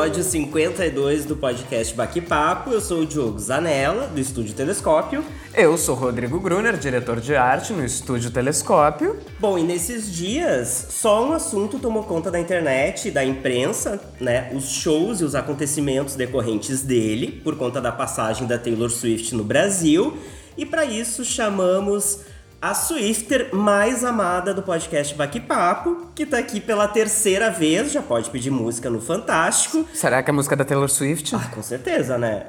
Episódio 52 do podcast Baque Papo. Eu sou o Diogo Zanella, do Estúdio Telescópio. Eu sou Rodrigo Gruner, diretor de arte no Estúdio Telescópio. Bom, e nesses dias, só um assunto tomou conta da internet e da imprensa, né? Os shows e os acontecimentos decorrentes dele, por conta da passagem da Taylor Swift no Brasil. E para isso chamamos a Swifter mais amada do podcast Baque Papo, que tá aqui pela terceira vez, já pode pedir música no Fantástico. Será que é a música da Taylor Swift? Ah, com certeza, né?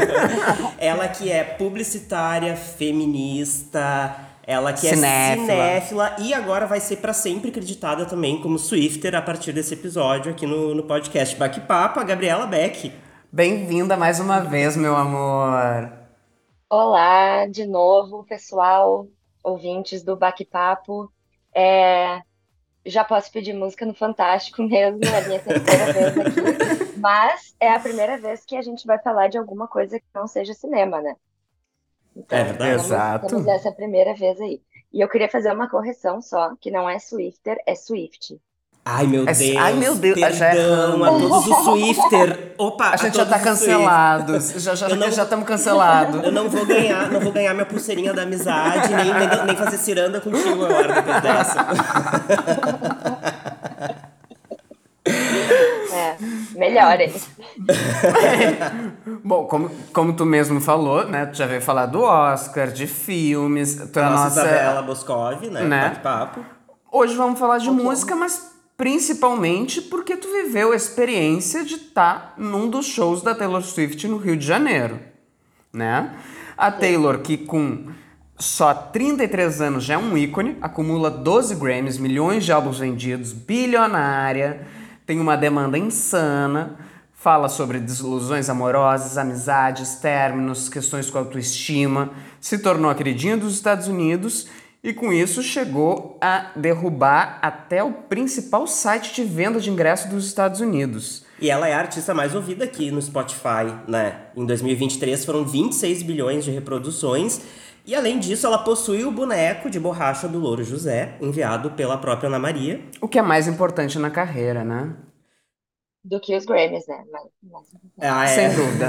ela que é publicitária, feminista, ela que Cinéfila. é cinéfila e agora vai ser para sempre acreditada também como Swifter a partir desse episódio aqui no, no podcast Baque Papo, a Gabriela Beck. Bem-vinda mais uma vez, meu amor. Olá, de novo, pessoal, ouvintes do Baque Papo. É, já posso pedir música no Fantástico mesmo, é a minha terceira vez aqui, mas é a primeira vez que a gente vai falar de alguma coisa que não seja cinema, né? Então, É verdade. temos- Exato. Temos essa primeira vez aí. E eu queria fazer uma correção só, que não é Swifter, é Swift. Ai, meu É- Deus. ai, meu Deus, já Perdão a erramos. todos os Swifter. Opa, A gente já todos tá os cancelados. Já já não- já estamos cancelados. Eu não vou ganhar, não vou ganhar minha pulseirinha da amizade, nem, nem, nem fazer ciranda contigo agora depois dessa. É, melhor, hein? Bom, como, como tu mesmo falou, né? Tu já veio falar do Oscar, de filmes. Tu é a Nossa, nossa. Isabela Boscov, né? Né? Bate-papo. Hoje vamos falar de Ok. música, mas principalmente porque tu viveu a experiência de estar num dos shows da Taylor Swift no Rio de Janeiro, né? A Taylor, que com só 33 anos já é um ícone, acumula 12 Grammys, milhões de álbuns vendidos, bilionária, tem uma demanda insana, fala sobre desilusões amorosas, amizades, términos, questões com autoestima, se tornou a queridinha dos Estados Unidos e com isso chegou a derrubar até o principal site de venda de ingresso dos Estados Unidos. E ela é a artista mais ouvida aqui no Spotify, né? Em 2023 foram 26 bilhões de reproduções. E além disso, ela possui o boneco de borracha do Louro José, enviado pela própria Ana Maria. O que é mais importante na carreira, né? Do que os Grammys, né? Mas- mas- Ah, Sem dúvida.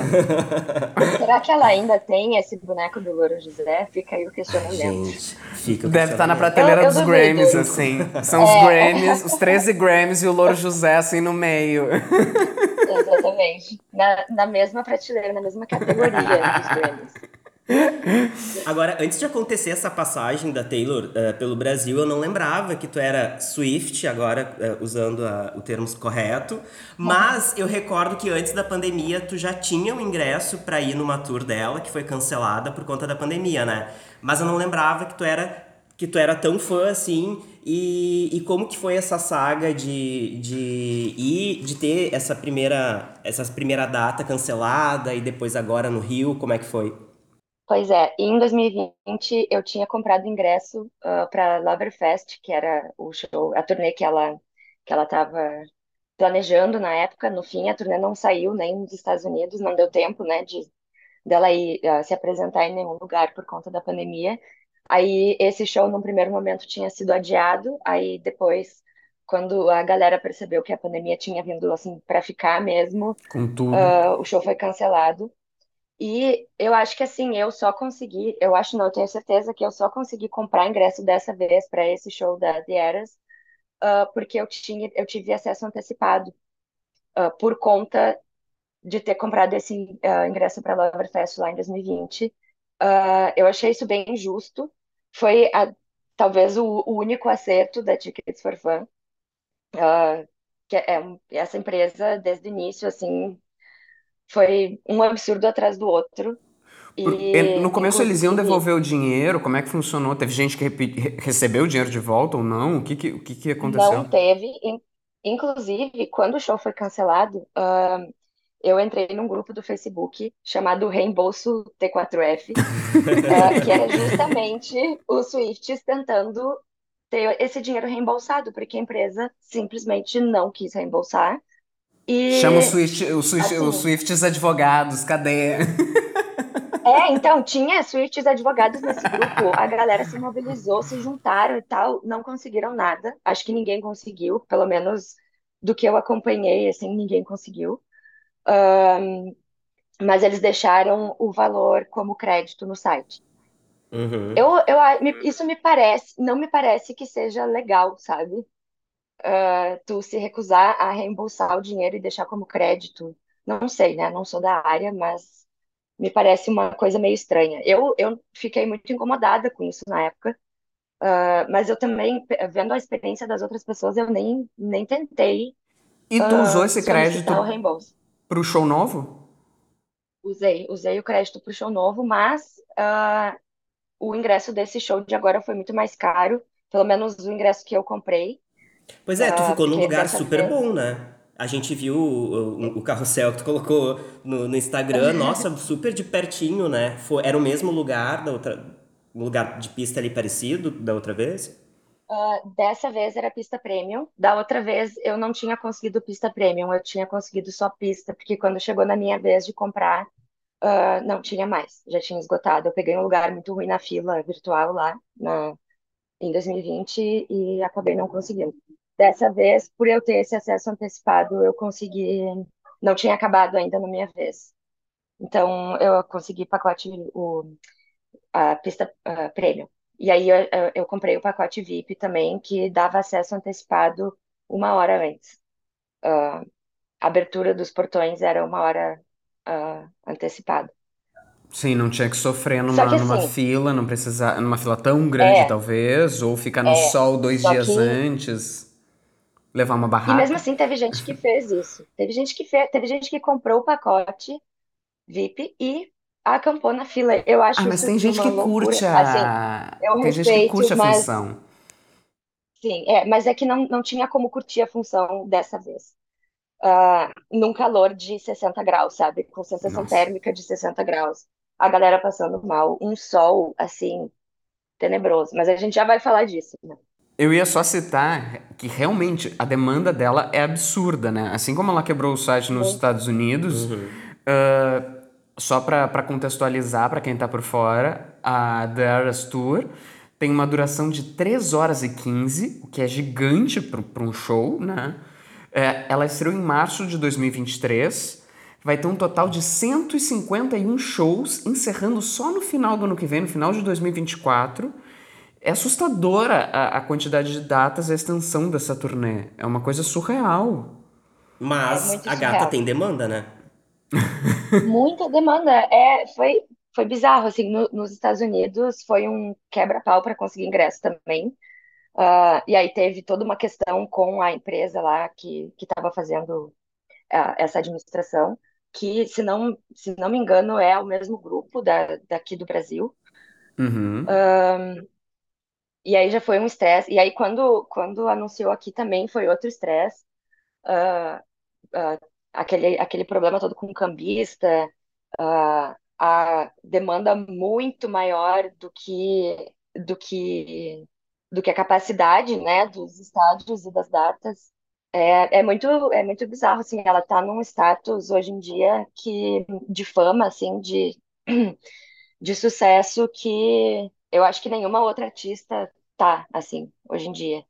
Será que ela ainda tem esse boneco do Louro José? Fica aí o questionamento. Gente, fica o Deve estar na questionamento. prateleira Eu- eu dos duvido. Grammys, assim. São os É. Grammys, os 13 Grammys e o Louro José, assim, no meio. Exatamente. Na, na mesma prateleira, na mesma categoria dos Grammys. Agora, antes de acontecer essa passagem da Taylor eh, pelo Brasil, eu não lembrava que tu era Swift, agora eh, usando a- o termo correto. Mas eu recordo que antes da pandemia tu já tinha o ingresso pra ir numa tour dela, que foi cancelada por conta da pandemia, né? Mas eu não lembrava que tu era que tu era tão fã assim e, e como que foi essa saga de, de ir, de ter essa primeira essa primeira data cancelada e depois agora no Rio, como é que foi? Pois é, e em 2020 eu tinha comprado ingresso para Loverfest, que era o show, a turnê que ela que ela estava planejando na época. No fim, a turnê não saiu nem nos Estados Unidos, não deu tempo, né, de dela ir ah, se apresentar em nenhum lugar por conta da pandemia. Aí esse show, num primeiro momento, tinha sido adiado. Aí depois, quando a galera percebeu que a pandemia tinha vindo assim para ficar mesmo, Com tudo. ah, o show foi cancelado. E eu acho que assim, eu só consegui, eu acho não, eu tenho certeza que eu só consegui comprar ingresso dessa vez para esse show da The Eras, ah, porque eu tinha, eu tive acesso antecipado, ah, por conta de ter comprado esse ah, ingresso para Loverfest lá em 2020. Ah, eu achei isso bem injusto. Foi a- talvez o, o único acerto da Tickets for Fun, que é um- essa empresa desde o início assim foi um absurdo atrás do outro. E, no começo eles iam devolver o dinheiro, como é que funcionou? Teve gente que re- recebeu o dinheiro de volta ou não? O que que, o que, que aconteceu? Não teve. In- Inclusive, quando o show foi cancelado, ahn, eu entrei num grupo do Facebook chamado Reembolso T4F, uh, que era justamente os Swifts tentando ter esse dinheiro reembolsado, porque a empresa simplesmente não quis reembolsar. E, Chama o Swift, o Swift, assim, os Swifts advogados, cadê? É, então, tinha Swifts advogados nesse grupo, a galera se mobilizou, se juntaram e tal, não conseguiram nada. Acho que ninguém conseguiu, pelo menos do que eu acompanhei, assim, ninguém conseguiu. Um, mas eles deixaram o valor como crédito no site. Uhum. Eu, eu, isso me parece, não me parece que seja legal, sabe? Uh, tu se recusar a reembolsar o dinheiro e deixar como crédito. Não sei, né? Não sou da área, mas me parece uma coisa meio estranha. Eu, eu fiquei muito incomodada com isso na época, uh, mas eu também, vendo a experiência das outras pessoas, eu nem, nem tentei. E tu uh, usou esse crédito para o show novo? Usei, usei o crédito para o show novo, mas uh, o ingresso desse show de agora foi muito mais caro, pelo menos o ingresso que eu comprei. Pois é, tu ficou num lugar super bom, né? A gente viu o, o, carrossel que tu colocou no, no Instagram, nossa, super de pertinho, né? Foi, era o mesmo lugar da outra, lugar de pista ali parecido da outra vez? Uh, dessa vez era pista premium, da outra vez eu não tinha conseguido pista premium, eu tinha conseguido só pista, porque quando chegou na minha vez de comprar, uh, não tinha mais, já tinha esgotado. Eu peguei um lugar muito ruim na fila virtual lá, na, em 2020, e acabei não conseguindo. Dessa vez, por eu ter esse acesso antecipado, eu consegui. Não tinha acabado ainda na minha vez. Então, eu consegui pacote, o, a pista uh, premium. E aí, eu, eu, comprei o pacote VIP também, que dava acesso antecipado uma hora antes. Uh, a abertura dos portões era uma hora uh, antecipada. Sim, não tinha que sofrer numa, que, numa assim, fila, não precisar, numa fila tão grande, é, talvez, ou ficar no é, sol dois dias que, antes levar uma barraca. E mesmo assim teve gente que fez isso. Teve gente que fez, teve gente que comprou o pacote VIP e acampou na fila. Eu acho ah, mas tem gente que loucura. curte a... Assim, tem respeito, gente que curte a mas... função. Sim, é, mas é que não, não tinha como curtir a função dessa vez. Uh, num calor de 60 graus, sabe? Com sensação Nossa. térmica de 60 graus. A galera passando mal. Um sol, assim, tenebroso. Mas a gente já vai falar disso, né? Eu ia só citar que realmente a demanda dela é absurda, né? Assim como ela quebrou o site nos uhum. Estados Unidos, uhum. uh, só para contextualizar para quem tá por fora, a The Eras Tour tem uma duração de 3 horas e 15, o que é gigante para um show, né? É, ela estreou em março de 2023, vai ter um total de 151 shows, encerrando só no final do ano que vem, no final de 2024 é assustadora a, a quantidade de datas e a extensão dessa turnê. É uma coisa surreal. Mas é a surreal. gata tem demanda, né? Muita demanda. É, foi, foi bizarro, assim, no, nos Estados Unidos foi um quebra-pau para conseguir ingresso também. Uh, e aí teve toda uma questão com a empresa lá que estava fazendo uh, essa administração, que, se não, se não me engano, é o mesmo grupo da, daqui do Brasil. Uhum. Uh, e aí já foi um estresse. E aí, quando, quando anunciou aqui também, foi outro estresse. Uh, uh, aquele, aquele problema todo com o cambista, uh, a demanda muito maior do que, do que, do que a capacidade né, dos estádios e das datas. É, é muito é muito bizarro assim ela está num status hoje em dia que de fama assim de de sucesso que eu acho que nenhuma outra artista tá, assim, hoje em dia.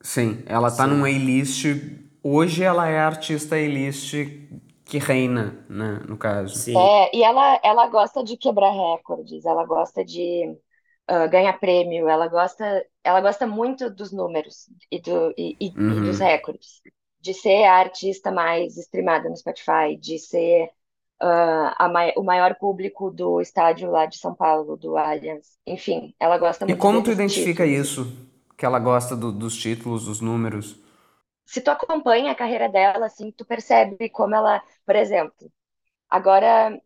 Sim, ela tá Sim. num A-list. Hoje ela é a artista A-list que reina, né, no caso. Sim. É, e ela, ela gosta de quebrar recordes, ela gosta de uh, ganhar prêmio, ela gosta, ela gosta muito dos números e, do, e, e, uhum. e dos recordes. De ser a artista mais streamada no Spotify, de ser uh, mai o maior público do estádio lá de São Paulo, do Allianz. Enfim, ela gosta muito E como tu identifica títulos. isso? Que ela gosta do, dos títulos, dos números? Se tu acompanha a carreira dela, assim, tu percebe como ela, por exemplo, agora,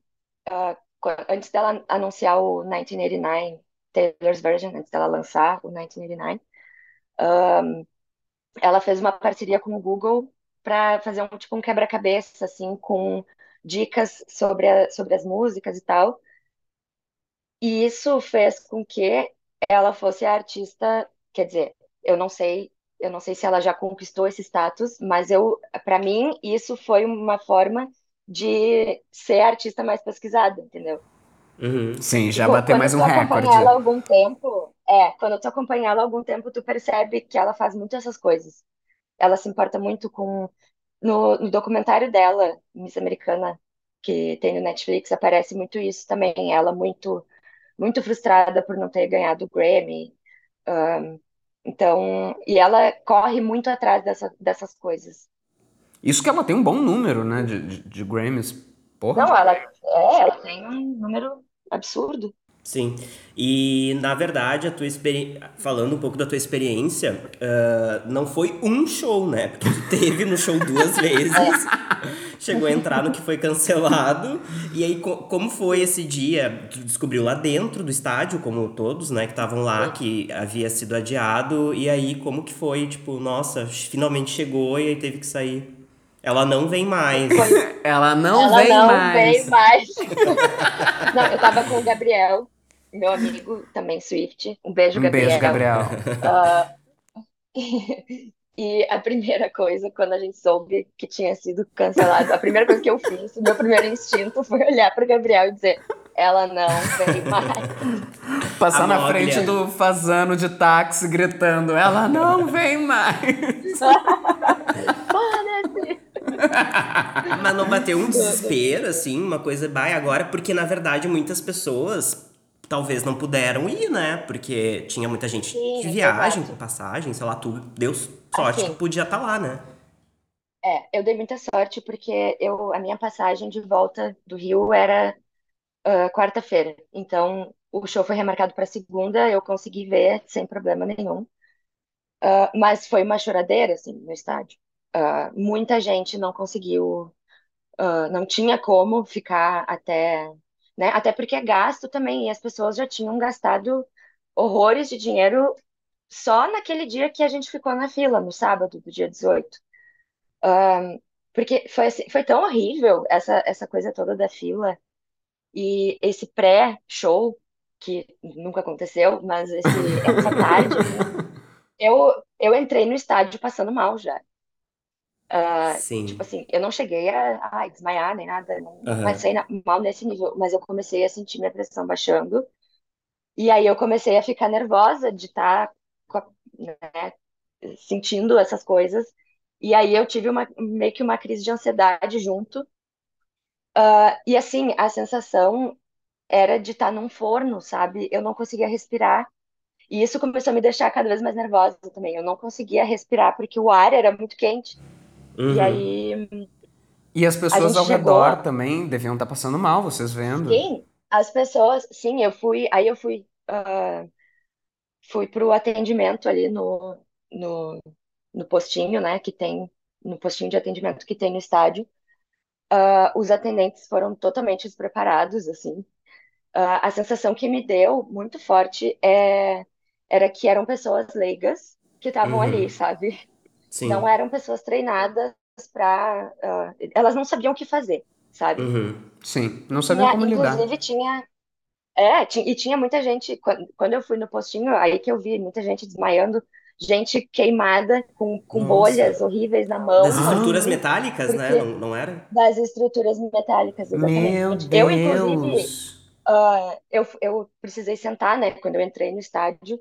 uh, antes dela anunciar o 1989, Taylor's Version, antes dela lançar o 1989, um, ela fez uma parceria com o Google para fazer um tipo um quebra-cabeça assim com dicas sobre, a, sobre as músicas e tal. E isso fez com que ela fosse a artista, quer dizer, eu não sei, eu não sei se ela já conquistou esse status, mas eu, para mim, isso foi uma forma de ser a artista mais pesquisada, entendeu? Uhum. Sim, já Tipo, bateu quando mais tu um acompanha recorde. ela há algum tempo, é, quando tu acompanha ela algum tempo, tu percebe que ela faz muito essas coisas. Ela se importa muito com no, no documentário dela, Miss Americana, que tem no Netflix, aparece muito isso também. Ela muito muito frustrada por não ter ganhado o Grammy. Um, então, e ela corre muito atrás dessa, dessas coisas. Isso que ela tem um bom número, né, de, de, de Grammys. Porra. Não, ela, é, ela tem um número absurdo. Sim. E na verdade, a tua experi... falando um pouco da tua experiência, uh, não foi um show, né? Porque tu teve no show duas vezes. Chegou a entrar no que foi cancelado. E aí, co como foi esse dia? Tu descobriu lá dentro do estádio, como todos, né, que estavam lá, que havia sido adiado. E aí, como que foi? Tipo, nossa, finalmente chegou e aí teve que sair. Ela não vem mais. Ela não Ela vem não mais. vem mais. não, eu tava com o Gabriel, meu amigo, também Swift. Um beijo, Um Gabriel. beijo, Gabriel. Ah, e a primeira coisa, quando a gente soube que tinha sido cancelado, a primeira coisa que eu fiz, o meu primeiro instinto foi olhar pro Gabriel e dizer: ela não vem mais. Passar A na frente do fazano de táxi gritando: Ela não vem mais. Foda-se. Mas não bateu um desespero, assim, uma coisa, vai agora, porque na verdade muitas pessoas talvez não puderam ir, né? Porque tinha muita gente Sim, de viagem, com passagem, sei lá, tu deu sorte Assim. que podia estar lá, né? É, eu dei muita sorte porque eu, a minha passagem de volta do Rio era ah, quarta-feira. Então, o show foi remarcado para segunda, eu consegui ver sem problema nenhum. Ah, mas foi uma choradeira, assim, no estádio. Ah, muita gente não conseguiu, ah, não tinha como ficar até, né? Até porque é gasto também, e as pessoas já tinham gastado horrores de dinheiro só naquele dia que a gente ficou na fila, no sábado, do dia 18. Porque foi, assim- foi tão horrível essa, essa coisa toda da fila e esse pré-show, que nunca aconteceu, mas esse, essa tarde, eu, eu entrei no estádio passando mal já. Sim. tipo assim, eu não cheguei a, ai, desmaiar nem nada, não Aham. passei na- mal nesse nível, mas eu comecei a sentir minha pressão baixando. E aí eu comecei a ficar nervosa de estar né, sentindo essas coisas. E aí eu tive uma, meio que uma crise de ansiedade junto. Ah, e assim, a sensação era de estar num forno, sabe? Eu não conseguia respirar. E isso começou a me deixar cada vez mais nervosa também. Eu não conseguia respirar porque o ar era muito quente. E Uhum. aí, E as pessoas ao chegou- redor também deviam estar passando mal, vocês vendo? sim, as pessoas, sim, eu fui, aí eu fui, ah, fui pro atendimento ali no, no, no postinho, né, que tem, no postinho de atendimento que tem no estádio. Ah, os atendentes foram totalmente despreparados, assim. Ah, a sensação que me deu muito forte é, era que eram pessoas leigas que estavam Uhum. ali, sabe? Sim. Não eram pessoas treinadas para, elas não sabiam o que fazer, sabe? Uhum. Sim, não sabiam Tinha- como lidar. inclusive tinha, é, e tinha muita gente quando, quando eu fui no postinho, aí que eu vi muita gente desmaiando, gente queimada com, com bolhas horríveis na mão, Das estruturas metálicas, né? Não, não era? das estruturas metálicas, Meu exatamente. Eu, inclusive, Deus. ah, eu, eu precisei sentar, né, quando eu entrei no estádio,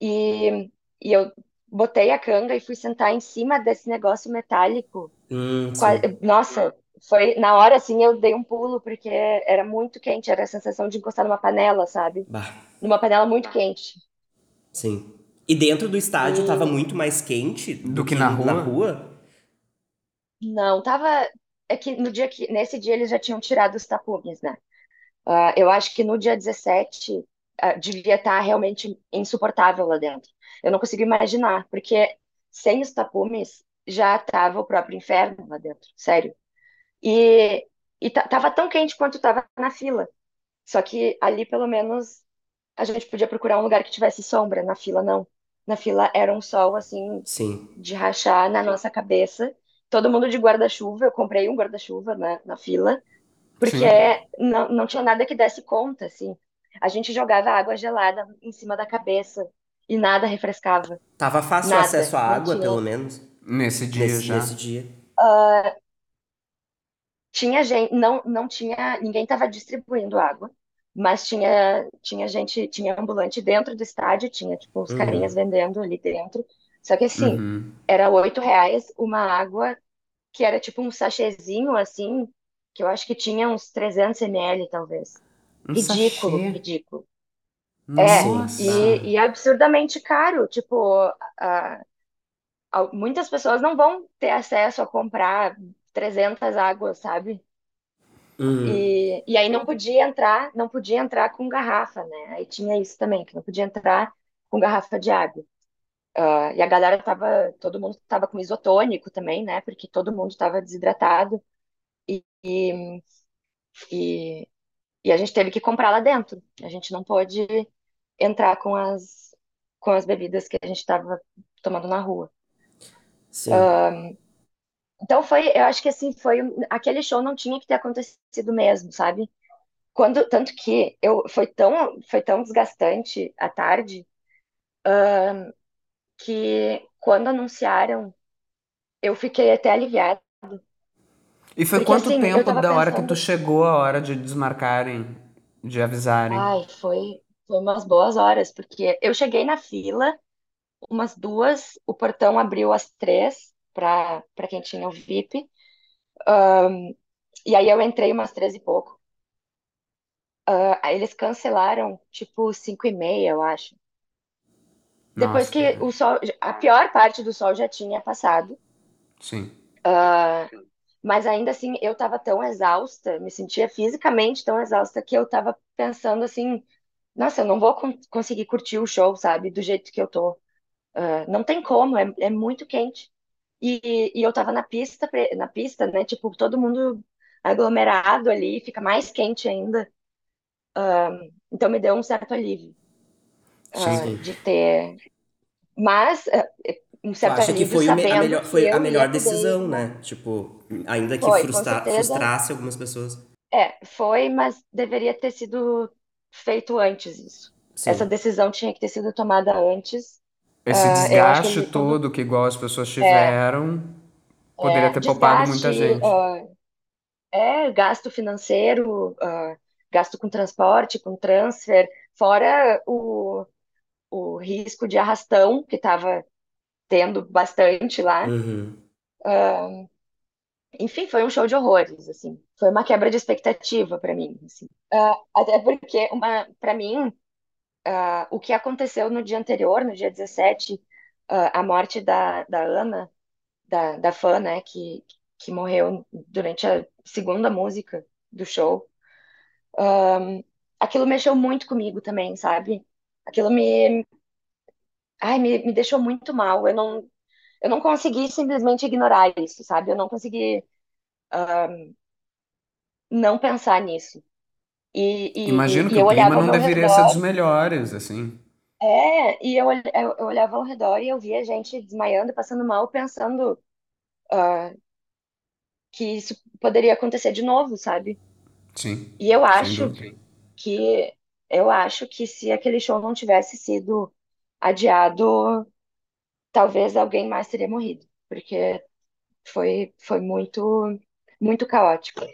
e, e eu botei a canga e fui sentar em cima desse negócio metálico. Hum. Nossa, foi na hora assim eu dei um pulo porque era muito quente, era a sensação de encostar numa panela, sabe? Bah, Numa panela muito quente. sim. E dentro do estádio E- tava muito mais quente Do que na rua? rua? Não, tava. É que no dia que. Nesse dia eles já tinham tirado os tapumes, né? Ah, eu acho que no dia 17 ah, devia estar realmente insuportável lá dentro. Eu não consigo imaginar, porque sem os tapumes já tava o próprio inferno lá dentro, sério. E, e ta- tava tão quente quanto tava na fila. Só que ali, pelo menos, a gente podia procurar um lugar que tivesse sombra. Na fila, não. Na fila era um sol, assim, Sim. de rachar na nossa cabeça. Todo mundo de guarda-chuva. Eu comprei um guarda-chuva na, na fila Porque Sim. não, não tinha nada que desse conta, assim. A gente jogava água gelada em cima da cabeça e nada refrescava. Tava fácil o Nada. acesso à água, tinha. pelo menos, Nesse dia nesse, já. nesse dia. Tinha gente, não, não tinha, ninguém estava distribuindo água, mas tinha, tinha gente, tinha ambulante dentro do estádio, tinha tipo os carinhas Uhum. vendendo ali dentro. Só que assim, Uhum. era oito reais uma água que era tipo um sachêzinho assim, que eu acho que tinha uns 300 ml talvez. Um Ridículo, sachê. ridículo. É. Nossa. e, e absurdamente caro. Tipo, a- a- muitas pessoas não vão ter acesso a comprar 300 águas, sabe? Uhum. E, e aí não podia entrar, não podia entrar com garrafa, né? Aí tinha isso também, que não podia entrar com garrafa de água. Ah, e a galera tava, todo mundo tava com isotônico também, né? Porque todo mundo tava desidratado e, e, e, a gente teve que comprar lá dentro. A gente não pôde entrar com as, com as bebidas que a gente tava tomando na rua. Sim. Então foi, eu acho que assim, foi, um- aquele show não tinha que ter acontecido mesmo, sabe? Quando, tanto que eu, foi tão, foi tão desgastante à tarde que quando anunciaram, eu fiquei até aliviada. E foi Porque quanto assim, tempo da hora que tu pensando, chegou a hora de desmarcarem, de avisarem? ai, foi, foi umas boas horas, porque eu cheguei na fila, umas duas, o portão abriu às três, para quem tinha o VIP, e aí eu entrei umas três e pouco. Aí eles cancelaram, tipo, cinco e meia, eu acho. Depois Nossa, que o sol, a pior parte do sol já tinha passado, sim. Mas ainda assim eu tava tão exausta, me sentia fisicamente tão exausta que eu tava pensando assim, nossa, eu não vou con- conseguir curtir o show, sabe, do jeito que eu tô. Ah, não tem como, é, é muito quente. E, e eu tava na pista, na pista, né, tipo, todo mundo aglomerado ali, fica mais quente ainda. Então me deu um certo alívio. Sim. de ter, mas ah, um certo acha que foi a melhor, que foi a melhor poder decisão, né? Tipo, ainda que Foi, frustra, frustrasse algumas pessoas. É, foi, mas deveria ter sido feito antes isso. Essa Sim. decisão tinha que ter sido tomada antes. Esse acho que desgaste ele, quando todo que igual as pessoas é, tiveram, poderia é, ter poupado muita desgaste, gente. ah, é gasto financeiro, ah, gasto com transporte, com transfer, fora o, o risco de arrastão que estava tendo bastante lá. Uhum. Enfim, foi um show de horrores, assim. Foi uma quebra de expectativa para mim, assim. Ah, até porque uma, para mim ah, o que aconteceu no dia anterior, no dia 17, ah, a morte da, da Ana, da, da fã, né, que, que morreu durante a segunda música do show, aquilo mexeu muito comigo também, sabe? Aquilo me, ai, me, me deixou muito mal. Eu não, eu não consegui simplesmente ignorar isso, sabe? Eu não consegui não pensar nisso. E, Imagino e, e que o eu clima olhava ao não meu deveria ser redor, dos melhores, assim. é, e eu, eu, eu olhava ao redor e eu via gente desmaiando, passando mal, pensando que isso poderia acontecer de novo, sabe? Sim, E eu sem acho dúvida. que eu acho que se aquele show não tivesse sido adiado, talvez alguém mais teria morrido, porque foi foi muito muito caótico.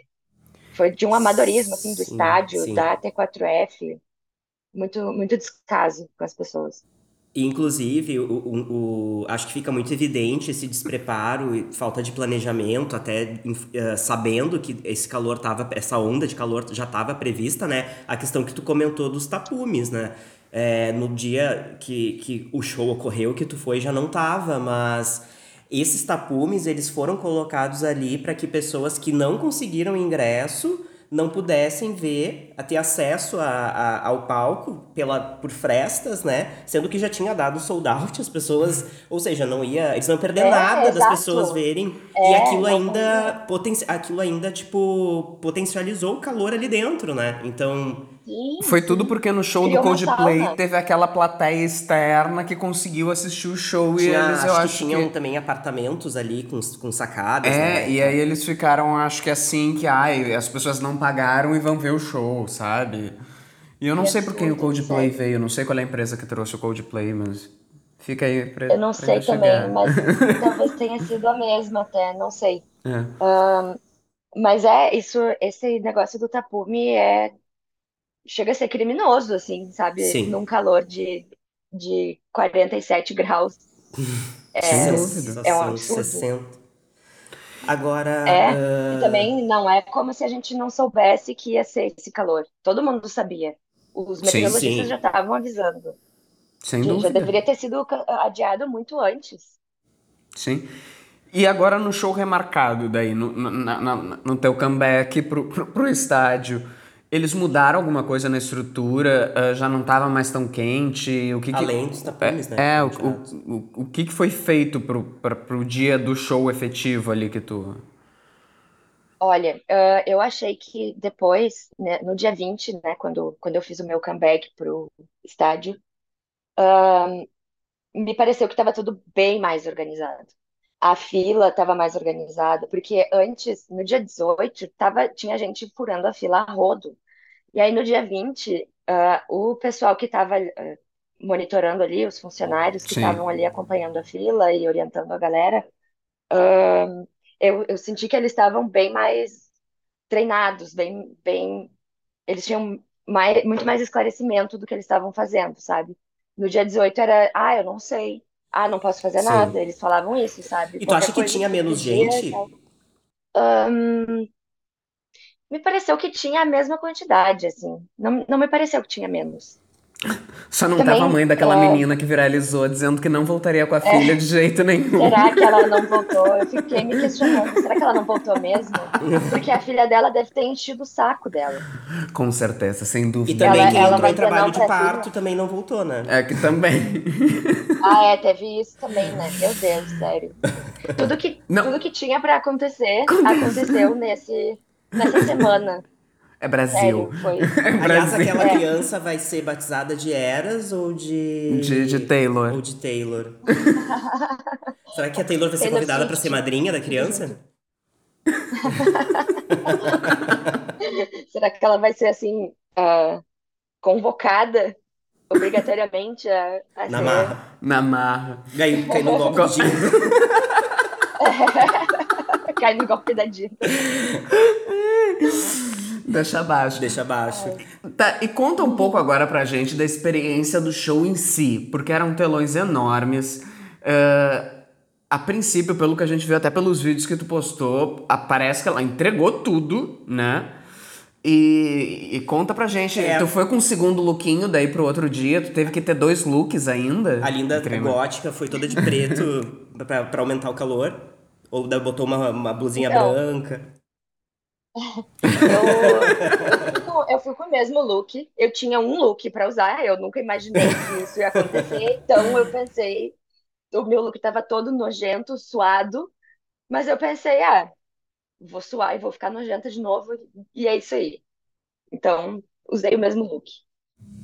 Foi de um amadorismo assim do Sim, estádio, sim. da T4F, muito muito descaso com as pessoas. Inclusive, o, o, o- acho que fica muito evidente esse despreparo e falta de planejamento, até eh, sabendo que esse calor tava, essa onda de calor já estava prevista, né? A questão que tu comentou dos tapumes, né? Eh, no dia que, que o show ocorreu, que tu foi, já não tava, mas esses tapumes, eles foram colocados ali para que pessoas que não conseguiram ingresso não pudessem ver, ter acesso a, a- ao palco pela, por frestas, né? Sendo que já tinha dado sold out, as pessoas, ou seja, não ia, eles não iam perder É, nada das pessoas verem. E É, aquilo não ainda, poten, aquilo ainda, tipo, potencializou o calor ali dentro, né? Então, Sim, Foi tudo porque no show do Coldplay teve aquela plateia externa que conseguiu assistir o show e Tinha, eles, acho eu que acho tinham que... também apartamentos ali com, com sacadas, É, né? e aí eles ficaram, acho que assim, que ai, as pessoas não pagaram e vão ver o show, sabe? E eu não Que sei por quem o Coldplay veio, não sei qual é a empresa que trouxe o Coldplay, mas fica aí pra Eu não pra sei também, mas talvez tenha sido a mesma até, não sei. É. Mas é, isso, esse negócio do tapume é, chega a ser criminoso, assim, sabe? Sim. Num calor de, de 47 graus. Sem É, dúvida. é um absurdo. 60. Agora, É, ah, e também não é como se a gente não soubesse que ia ser esse calor. Todo mundo sabia. Os Sim, meteorologistas sim. já estavam avisando. Sem Já, já dúvida. deveria ter sido adiado muito antes. Sim. E agora no show remarcado daí, no, no, na- na- no teu comeback pro, pro, pro estádio, eles mudaram alguma coisa na estrutura? Ah, já não tava mais tão quente? O que que... Além dos tapumes, né, É, o, retirados. o, o, o que que foi feito pro, pra, pro dia do show efetivo ali que tu... Olha, ah, eu achei que depois, né, no dia 20, né, quando, quando eu fiz o meu comeback pro estádio, me pareceu que estava tudo bem mais organizado. A fila estava mais organizada, porque antes, no dia 18, tava, tinha gente furando a fila a rodo. E aí no dia 20, ah, o pessoal que estava monitorando ali, os funcionários que estavam ali acompanhando a fila e orientando a galera, ah, eu, eu senti que eles estavam bem mais treinados, bem, bem, eles tinham mais, muito mais esclarecimento do que eles estavam fazendo, sabe? No dia 18 era, ah, eu não sei, ah, não posso fazer Sim. nada. Eles falavam isso, sabe? E tu Qualquer acha que tinha menos podia, gente? Ahn, me pareceu que tinha a mesma quantidade, assim. Não, não me pareceu que tinha menos. Só não Também, tava a mãe daquela é. menina que viralizou dizendo que não voltaria com a filha de jeito nenhum. Será que ela não voltou? Eu fiquei me questionando, será que ela não voltou mesmo? Porque a filha dela deve ter enchido o saco dela. Com certeza, sem E dúvida. também Ela- quem ela entrou vai em trabalho de parto filha? também não voltou, né? É que também. Ah, é, teve isso também, né? Meu Deus, sério. Tudo que, Não. tudo que tinha pra acontecer aconteceu nesse, nessa semana. É Brasil. Sério, foi. Aliás, Brasil. aquela É. criança vai ser batizada de Eras ou de. De- de Taylor. Ou de Taylor. Será que a Taylor vai ser Taylor convidada pra Swift. ser madrinha da criança? Será que ela vai ser assim, ah, convocada obrigatoriamente a, a Na ser. marra. Na marra. Cai, cai no golpe de. Cai no golpe da Dina. Deixa abaixo. Deixa abaixo. Tá, e conta um pouco agora pra gente da experiência do show em si, porque eram telões enormes. eh, a princípio, pelo que a gente viu até pelos vídeos que tu postou, parece que ela entregou tudo, né? E, e conta pra gente, É. tu foi com um segundo lookinho daí pro outro dia, tu teve que ter dois looks ainda? A linda gótica foi toda de preto pra, pra aumentar o calor. Ou da- botou uma, uma blusinha Então. branca. Eu, eu, fui com, o mesmo look. Eu tinha um look pra usar. Eu nunca imaginei que isso ia acontecer. Então eu pensei, o meu look tava todo nojento, suado. Mas eu pensei, ah, vou suar e vou ficar nojenta de novo. E é isso aí. Então usei o mesmo look.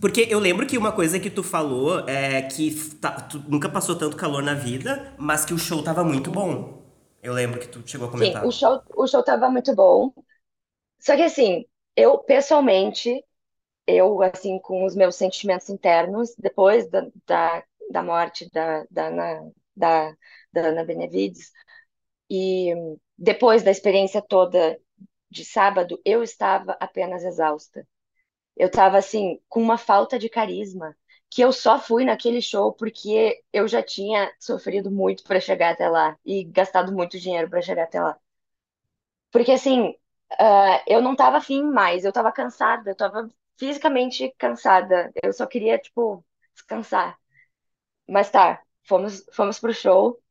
Porque eu lembro que uma coisa que tu falou é que tá- tu nunca passou tanto calor na vida, mas que o show tava muito bom. Eu lembro que tu chegou a Sim, comentar. o show, o show tava muito bom. Só que assim, eu pessoalmente, eu assim, com os meus sentimentos internos, depois da, da, da morte da, da, Ana, da, da Ana Benevides, e depois da experiência toda de sábado, eu estava apenas exausta. Eu estava assim, com uma falta de carisma, que eu só fui naquele show porque eu já tinha sofrido muito para chegar até lá e gastado muito dinheiro para chegar até lá. Porque assim, ah, eu não tava afim mais, eu tava cansada, eu tava fisicamente cansada. Eu só queria, tipo, descansar. Mas tá, fomos, fomos pro show.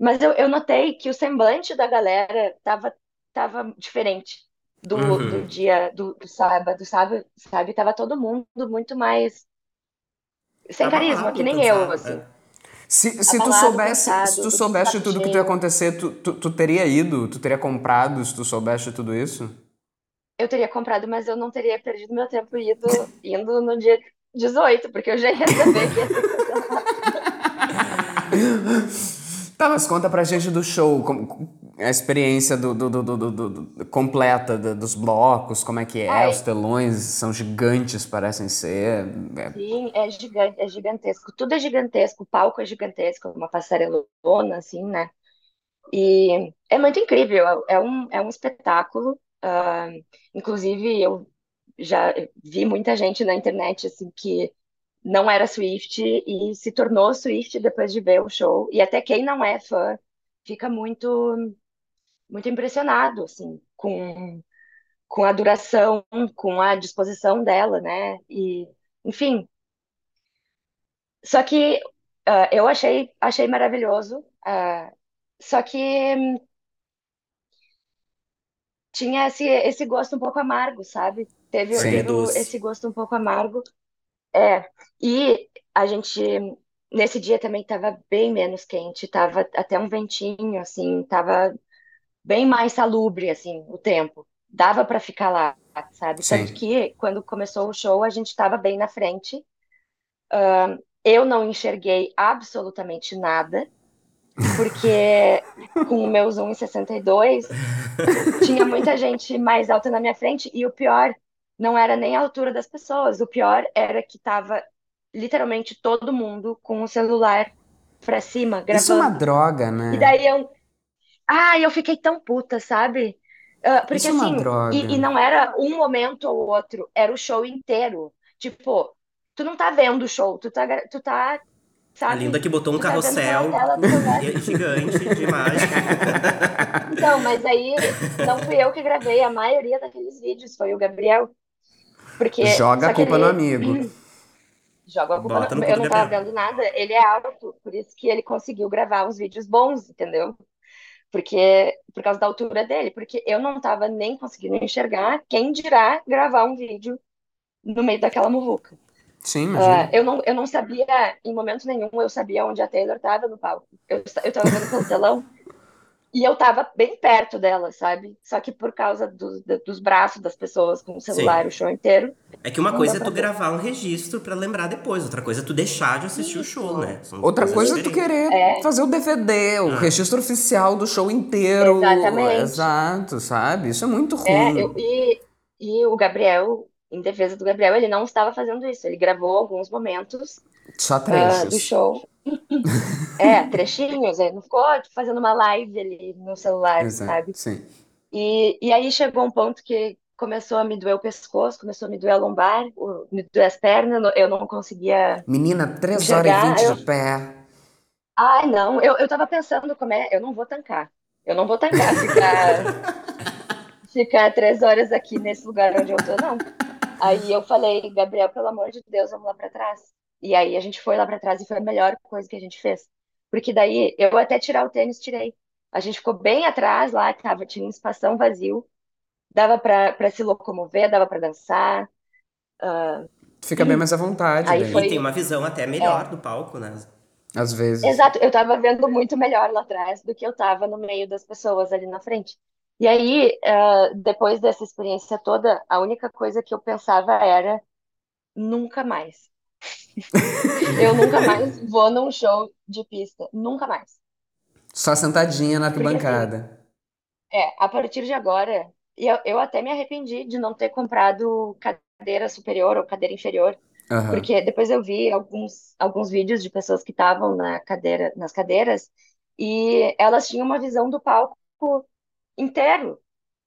Mas eu, eu notei que o semblante da galera tava, tava diferente do, Uhum. do dia do, do sábado, sabe? Sabe? Tava todo mundo muito mais sem Tava carisma, que nem eu, assim. é. Se, se tu soubesse, cansado, se tu de soubesse saco tudo que tu ia acontecer, tu, tu, tu teria ido? Tu teria comprado se tu soubesse tudo isso? eu teria comprado, mas eu não teria perdido meu tempo indo, indo no dia 18, porque eu já ia saber que ia ser Tá, mas conta pra gente do show, a experiência do, do, do, do, do completa dos blocos, como é que é, Ai. os telões são gigantes, parecem ser. É... Sim, é, gigante, é gigantesco. Tudo é gigantesco, o palco é gigantesco, uma passarelona, assim, né? E é muito incrível, é, é um, é um espetáculo. Uh, inclusive, eu já vi muita gente na internet assim que não era Swift e se tornou Swift depois de ver o show. E até quem não é fã fica muito muito impressionado assim com com a duração, com a disposição dela, né? E enfim. Só que uh, eu achei achei maravilhoso. Uh, só que tinha esse, esse gosto um pouco amargo, sabe? Teve, teve esse gosto um pouco amargo. É, e a gente, nesse dia também estava bem menos quente, estava até um ventinho, assim, estava bem mais salubre, assim, o tempo. Dava para ficar lá, sabe? Sim. Tanto que, quando começou o show, a gente estava bem na frente. Uh, eu não enxerguei absolutamente nada, porque com o meu 1,62 tinha muita gente mais alta na minha frente e o pior não era nem a altura das pessoas, o pior era que tava literalmente todo mundo com o celular pra cima gravando. Isso é uma droga, né? E daí eu Ah, eu fiquei tão puta, sabe? Uh, porque Isso assim, é uma assim, droga. E, e não era um momento ou outro, era o show inteiro. Tipo, tu não tá vendo o show, tu tá, tu tá Sabe? A Linda que botou um tá carrossel gigante de mágica. Então, mas aí não fui eu que gravei a maioria daqueles vídeos, foi o Gabriel. Porque, Joga a culpa ele... no amigo. Joga a culpa Bota no... no Eu não tava vendo nada, ele é alto, por isso que ele conseguiu gravar uns vídeos bons, entendeu? Porque, por causa da altura dele, porque eu não tava nem conseguindo enxergar, quem dirá gravar um vídeo no meio daquela muvuca. Sim, Uh, eu, não, eu não sabia, em momento nenhum, eu sabia onde a Taylor estava no palco. Eu, eu tava vendo pelo telão e eu tava bem perto dela, sabe? Só que por causa do, do, dos braços das pessoas com o celular Sim. o show inteiro. É que uma coisa é tu ver. gravar um registro para lembrar depois, outra coisa é tu deixar de assistir Isso. o show, né? São outra coisa é tu querer é. fazer o DVD, o ah. registro oficial do show inteiro. Exatamente. Exato, sabe? Isso é muito é, ruim. É, eu, e, e o Gabriel em defesa do Gabriel, ele não estava fazendo isso. Ele gravou alguns momentos Só. Uh, do show. É, trechinhos. Ele não ficou fazendo uma live ali no celular, Exato, sabe? Sim. E, e aí chegou um ponto que começou a me doer o pescoço, começou a me doer a lombar, me doer as pernas, eu não conseguia. Menina, 3 horas e 20 eu... de pé. Ai, não, eu, eu tava pensando como é, eu não vou tancar. Eu não vou tancar ficar, ficar três horas aqui nesse lugar onde eu tô, não. Aí eu falei, Gabriel, pelo amor de Deus, vamos lá para trás. E aí a gente foi lá para trás e foi a melhor coisa que a gente fez. Porque daí eu até tirar o tênis, tirei. A gente ficou bem atrás lá, tava, tinha um espação vazio, dava para se locomover, dava para dançar. Uh, Fica bem mais à vontade. Aí foi... E tem uma visão até melhor é. do palco, né? Às vezes. Exato, eu tava vendo muito melhor lá atrás do que eu tava no meio das pessoas ali na frente. E aí, uh, depois dessa experiência toda, a única coisa que eu pensava era nunca mais. eu nunca mais vou num show de pista, nunca mais. Só sentadinha na assim, é, a partir de agora, eu, eu até me arrependi de não ter comprado cadeira superior ou cadeira inferior, uhum. porque depois eu vi alguns, alguns vídeos de pessoas que estavam na cadeira, nas cadeiras e elas tinham uma visão do palco inteiro.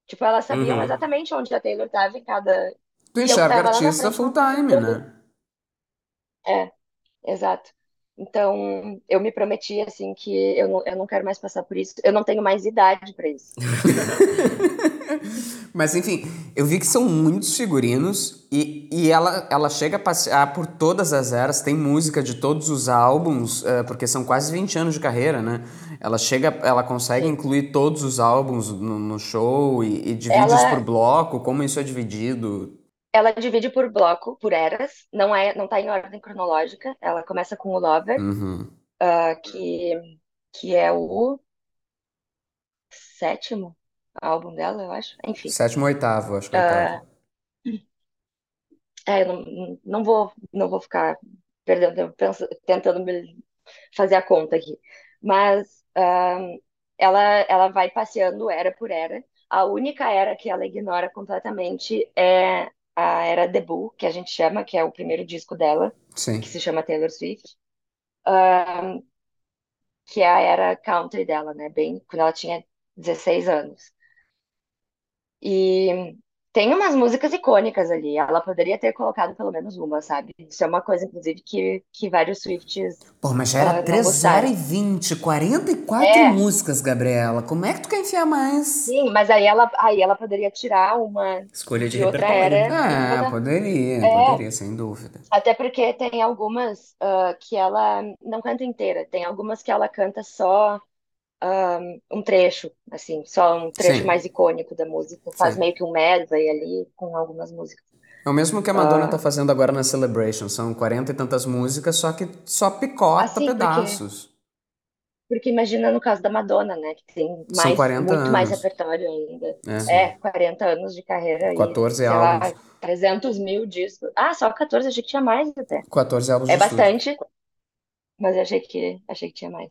Tipo, elas sabiam uhum. exatamente onde a Taylor estava em cada. Tu enxerga artista full time, né? É, exato. Então, eu me prometi, assim, que eu não, eu não quero mais passar por isso. Eu não tenho mais idade para isso. Mas, enfim, eu vi que são muitos figurinos e, e ela, ela chega a passear por todas as eras, tem música de todos os álbuns, uh, porque são quase 20 anos de carreira, né? Ela chega, ela consegue Sim. incluir todos os álbuns no, no show e, e divide ela... por bloco, como isso é dividido? Ela divide por bloco, por eras, não é, não tá em ordem cronológica. Ela começa com o Lover, uhum. uh, que, que é o sétimo, álbum dela, eu acho. Enfim. Sétimo ou oitavo, acho que é oitavo. É, eu não, não vou, não vou ficar perdendo tempo tentando me fazer a conta aqui. Mas ahn, ela, ela vai passeando era por era. A única era que ela ignora completamente é a era debut, que a gente chama, que é o primeiro disco dela, Sim. que se chama Taylor Swift, ahn, que é a era country dela, né? Bem, quando ela tinha 16 anos. E tem umas músicas icônicas ali. Ela poderia ter colocado pelo menos uma, sabe? Isso é uma coisa, inclusive, que, que vários Swifties Pô, mas já ah, era não 3 gostaram. horas e 20, 44 É. músicas, Gabriela. Como é que tu quer enfiar mais? Sim, mas aí ela, aí ela poderia tirar uma Escolha de de outra repertório. era. Toda- poderia, É. poderia, sem dúvida. Até porque tem algumas ah, que ela não canta inteira. Tem algumas que ela canta só ah, um trecho, assim, só um trecho Sim. mais icônico da música. Faz Sim. meio que um medley ali com algumas músicas. É o mesmo que a Madonna Ah. tá fazendo agora na Celebration. São 40 e tantas músicas, só que só picota Assim, porque- pedaços. Porque imagina no caso da Madonna, né? Que tem São mais, 40 muito mais anos. repertório ainda. É. É, 40 anos de carreira e, 14 sei lá, álbuns. 300 mil discos. Ah, só 14, achei que tinha mais até. 14 álbuns É de estúdio. bastante, mas eu achei que, achei que tinha mais.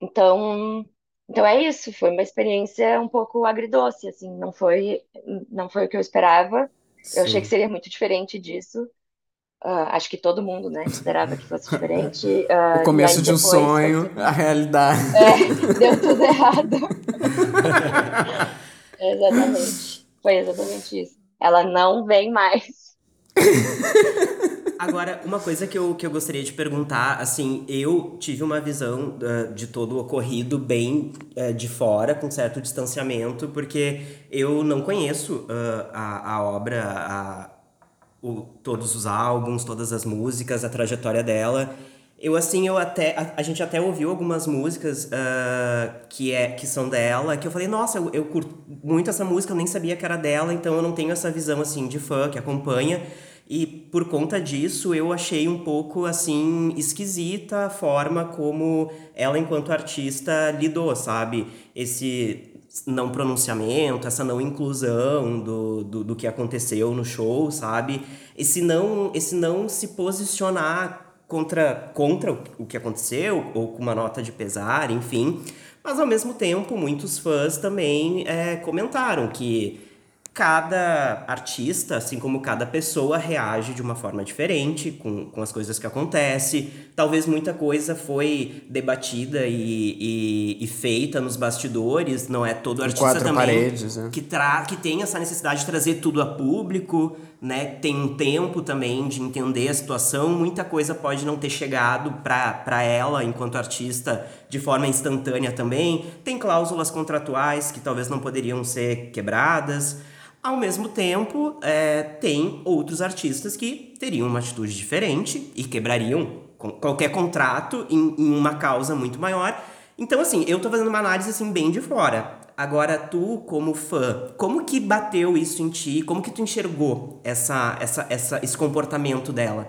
Então, então é isso, foi uma experiência um pouco agridoce, assim, não foi, não foi o que eu esperava. Eu achei que seria muito diferente disso. Ah, acho que todo mundo, né, esperava que fosse diferente. Ah, O e começo aí de um sonho, tudo- a realidade. É, deu tudo errado. Exatamente. Foi exatamente isso. Ela não vem mais. Agora, uma coisa que eu, que eu gostaria de perguntar, assim, eu tive uma visão uh, de todo o ocorrido bem uh, de fora, com certo distanciamento, porque eu não conheço uh, a, a obra, a, o, todos os álbuns, todas as músicas, a trajetória dela. Eu, assim, eu até. A, a gente até ouviu algumas músicas uh, que, é, que são dela, que eu falei, nossa, eu, eu curto muito essa música, eu nem sabia que era dela, então eu não tenho essa visão, assim, de fã que acompanha. E por conta disso, eu achei um pouco, assim, esquisita a forma como ela, enquanto artista, lidou, sabe? Esse não pronunciamento, essa não inclusão do, do, do que aconteceu no show, sabe? Esse não, esse não se posicionar contra, contra o que aconteceu, ou com uma nota de pesar, enfim. Mas, ao mesmo tempo, muitos fãs também é, comentaram que cada artista, assim como cada pessoa, reage de uma forma diferente com, com as coisas que acontecem. Talvez muita coisa foi debatida e, e, e feita nos bastidores, não é todo artista também paredes, né? que, tra que tem essa necessidade de trazer tudo a público, né? Tem um tempo também de entender a situação. Muita coisa pode não ter chegado para ela enquanto artista de forma instantânea também. Tem cláusulas contratuais que talvez não poderiam ser quebradas. Ao mesmo tempo, é, tem outros artistas que teriam uma atitude diferente e quebrariam qualquer contrato em, em, uma causa muito maior. Então, assim, eu tô fazendo uma análise assim bem de fora. Agora, tu, como fã, como que bateu isso em ti? Como que tu enxergou essa, essa, essa, esse comportamento dela?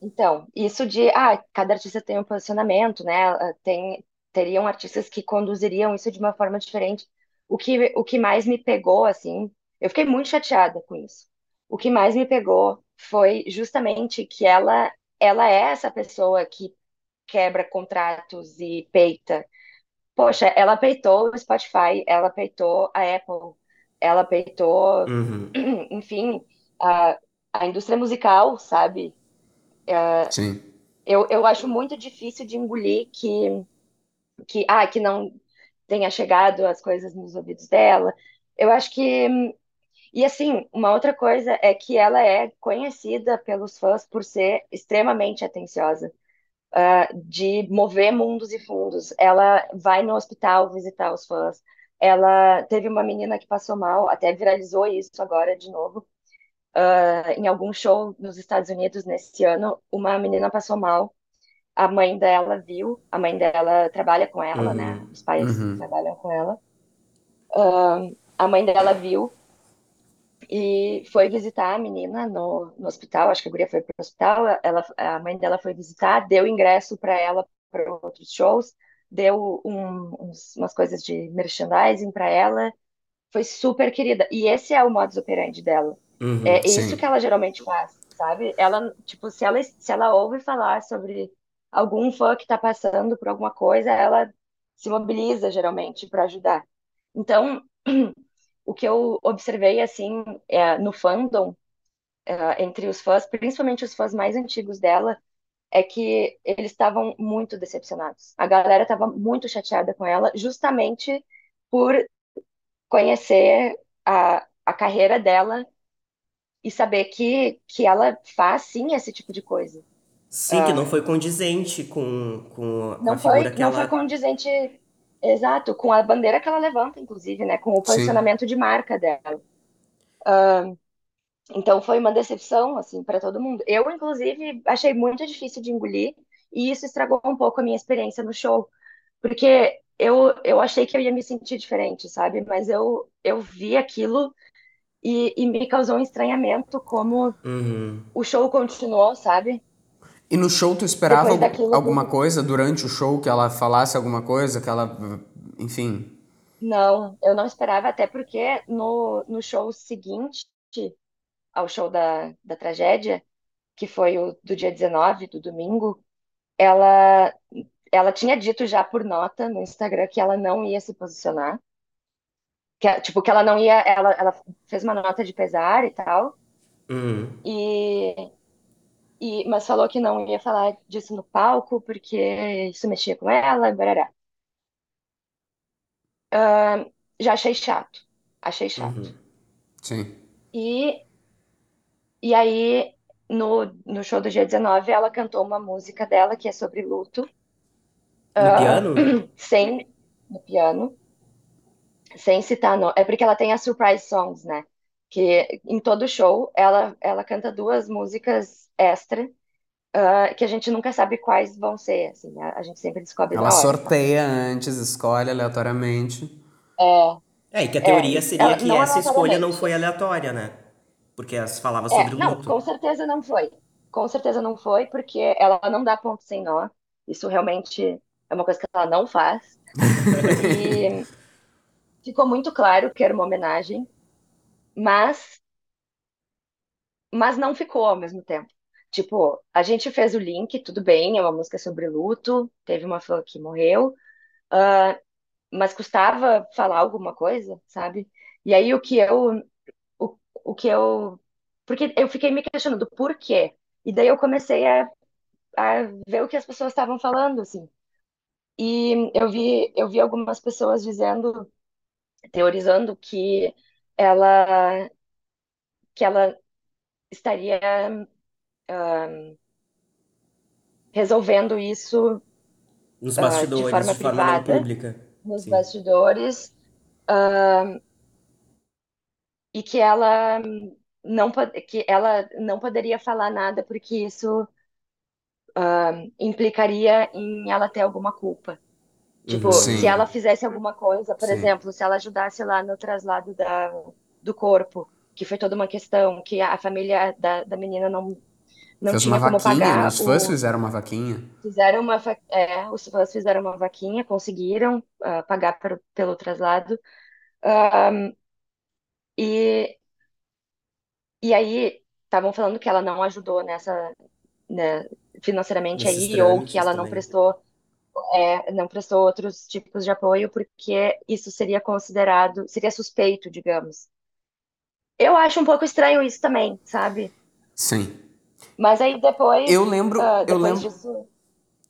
Então, isso de, ah, cada artista tem um posicionamento, né? Tem, teriam artistas que conduziriam isso de uma forma diferente. O que, o que mais me pegou, assim, eu fiquei muito chateada com isso. O que mais me pegou foi justamente que ela, ela é essa pessoa que quebra contratos e peita. Poxa, ela peitou o Spotify, ela peitou a Apple, ela peitou, Uhum. enfim, a, a indústria musical, sabe? Sim. Eu, eu acho muito difícil de engolir que, que, ah, que não tenha chegado as coisas nos ouvidos dela. Eu acho que. E assim, uma outra coisa é que ela é conhecida pelos fãs por ser extremamente atenciosa, uh, de mover mundos e fundos. Ela vai no hospital visitar os fãs. Ela teve uma menina que passou mal, até viralizou isso agora de novo. Uh, em algum show nos Estados Unidos nesse ano, uma menina passou mal a mãe dela viu, a mãe dela trabalha com ela, Uhum. né? Os pais Uhum. trabalham com ela. Ahn, a mãe dela viu e foi visitar a menina no, no hospital. Acho que a guria foi pro hospital. Ela, a mãe dela foi visitar, deu ingresso para ela para outros shows, deu um, uns, umas coisas de merchandising para ela. Foi super querida. E esse é o modus operandi dela. Uhum, é sim. isso que ela geralmente faz, sabe? Ela, tipo, se ela, se ela ouve falar sobre algum fã que tá passando por alguma coisa, ela se mobiliza geralmente para ajudar. Então, o que eu observei assim é, no fandom é, entre os fãs, principalmente os fãs mais antigos dela, é que eles estavam muito decepcionados. A galera estava muito chateada com ela, justamente por conhecer a, a carreira dela e saber que, que ela faz sim esse tipo de coisa. Sim, que não foi condizente com, com, Não a figura foi, que não ela. foi condizente, exato, com a bandeira que ela levanta, inclusive, né? Com o Sim. posicionamento de marca dela. Então foi uma decepção, assim, para todo mundo. Eu, inclusive, achei muito difícil de engolir e isso estragou um pouco a minha experiência no show, porque eu, eu achei que eu ia me sentir diferente, sabe? Mas eu, eu vi aquilo e, e me causou um estranhamento como Uhum. o show continuou, sabe? E no show tu esperava alguma coisa durante o show, que ela falasse alguma coisa, que ela. Enfim. Não, eu não esperava, até porque no, no show seguinte ao show da, da tragédia, que foi o do dia 19, do domingo, ela, ela tinha dito já por nota no Instagram que ela não ia se posicionar. Que, tipo, que ela não ia. Ela, ela fez uma nota de pesar e tal, Uhum. e, e, mas falou que não ia falar disso no palco, porque isso mexia com ela, barará. Ah, já achei chato. Achei chato. Uhum. Sim. E, e aí, no, no show do dia 19, ela cantou uma música dela que é sobre luto, No piano? sem no piano, sem citar no, é porque ela tem as surprise songs, né? Que em todo show ela ela canta duas músicas extra, ah, que a gente nunca sabe quais vão ser, assim, a, a gente sempre descobre Ela hora. sorteia antes, escolhe aleatoriamente. É, É, e que a teoria É, seria ela- que essa escolha não foi aleatória, né? Porque as falava É, sobre o não, luto. com certeza não foi. Com certeza não foi, porque ela não dá ponto sem nó. Isso realmente é uma coisa que ela não faz. E ficou muito claro que era uma homenagem, mas, mas não ficou ao mesmo tempo. Tipo, a gente fez o link, tudo bem, é uma música sobre luto, teve uma fã que morreu, ah, mas custava falar alguma coisa, sabe? E aí o que eu, o, o que eu, porque eu fiquei me questionando por quê? E daí eu comecei a, a ver o que as pessoas estavam falando, assim. E eu vi, eu vi algumas pessoas dizendo, teorizando que ela, que ela estaria resolvendo isso Nos ah, bastidores, de forma não privada, pública. nos Sim. bastidores, e que ela não que ela não poderia falar nada porque isso ah, implicaria em ela ter alguma culpa. Tipo, Uhum. Sim. se ela fizesse alguma coisa, por Sim. exemplo, se ela ajudasse lá no traslado da, do corpo, que foi toda uma questão, que a família da, da menina não, não Fez tinha uma como vaquinha, pagar? Os fãs o- fizeram uma vaquinha. Fizeram uma, va- é, os fãs fizeram uma vaquinha, conseguiram ah, pagar per- pelo traslado. Ahn, e, e aí estavam falando que ela não ajudou nessa, né, financeiramente Nesses aí, ou que ela não também. prestou, é, não prestou outros tipos de apoio, porque isso seria considerado, seria suspeito, digamos. Eu acho um pouco estranho isso também, sabe? Sim. Mas aí depois, Eu lembro, eu depois lembro, disso,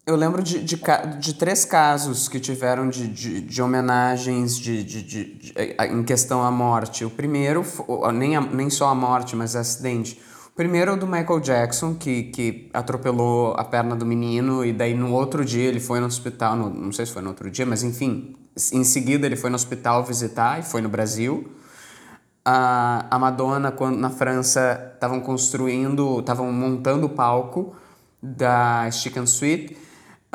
eu lembro de, de, de três casos que tiveram de, de, de homenagens de, de, eh, em questão à morte. O primeiro, nem, a- nem só a morte, mas acidente. O primeiro é o do Michael Jackson, que, que atropelou a perna do menino e daí no outro dia ele foi no hospital, no- não sei se foi no outro dia, mas enfim, em seguida ele foi no hospital visitar e foi no Brasil. A, a Madonna, quando na França estavam construindo, estavam montando o palco da Chicken Suite,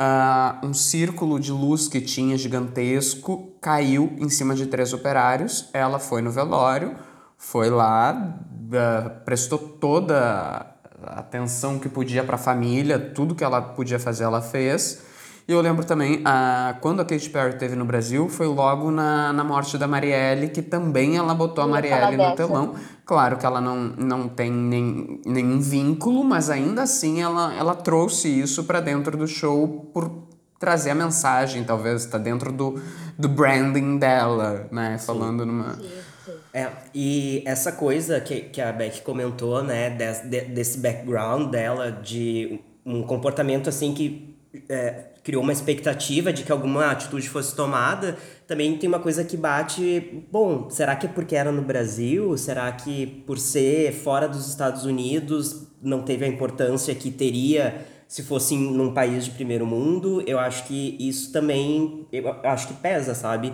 ah, um círculo de luz que tinha gigantesco caiu em cima de três operários. Ela foi no velório, foi lá, ah, prestou toda a atenção que podia para a família, tudo que ela podia fazer ela fez. E eu lembro também, a, quando a Katy Perry teve no Brasil, foi logo na, na morte da Marielle, que também ela botou a Marielle no telão. Claro que ela não, não tem nem, nenhum vínculo, mas ainda assim ela, ela trouxe isso para dentro do show por trazer a mensagem, talvez, tá dentro do, do branding dela, né? Falando numa... Sim, sim. É, e essa coisa que, que a Beck comentou, né, des- de- desse background dela, de um comportamento assim que é, criou uma expectativa de que alguma atitude fosse tomada, também tem uma coisa que bate. Bom, será que é porque era no Brasil? Será que por ser fora dos Estados Unidos não teve a importância que teria se fosse num país de primeiro mundo? Eu acho que isso também. Eu acho que pesa, sabe?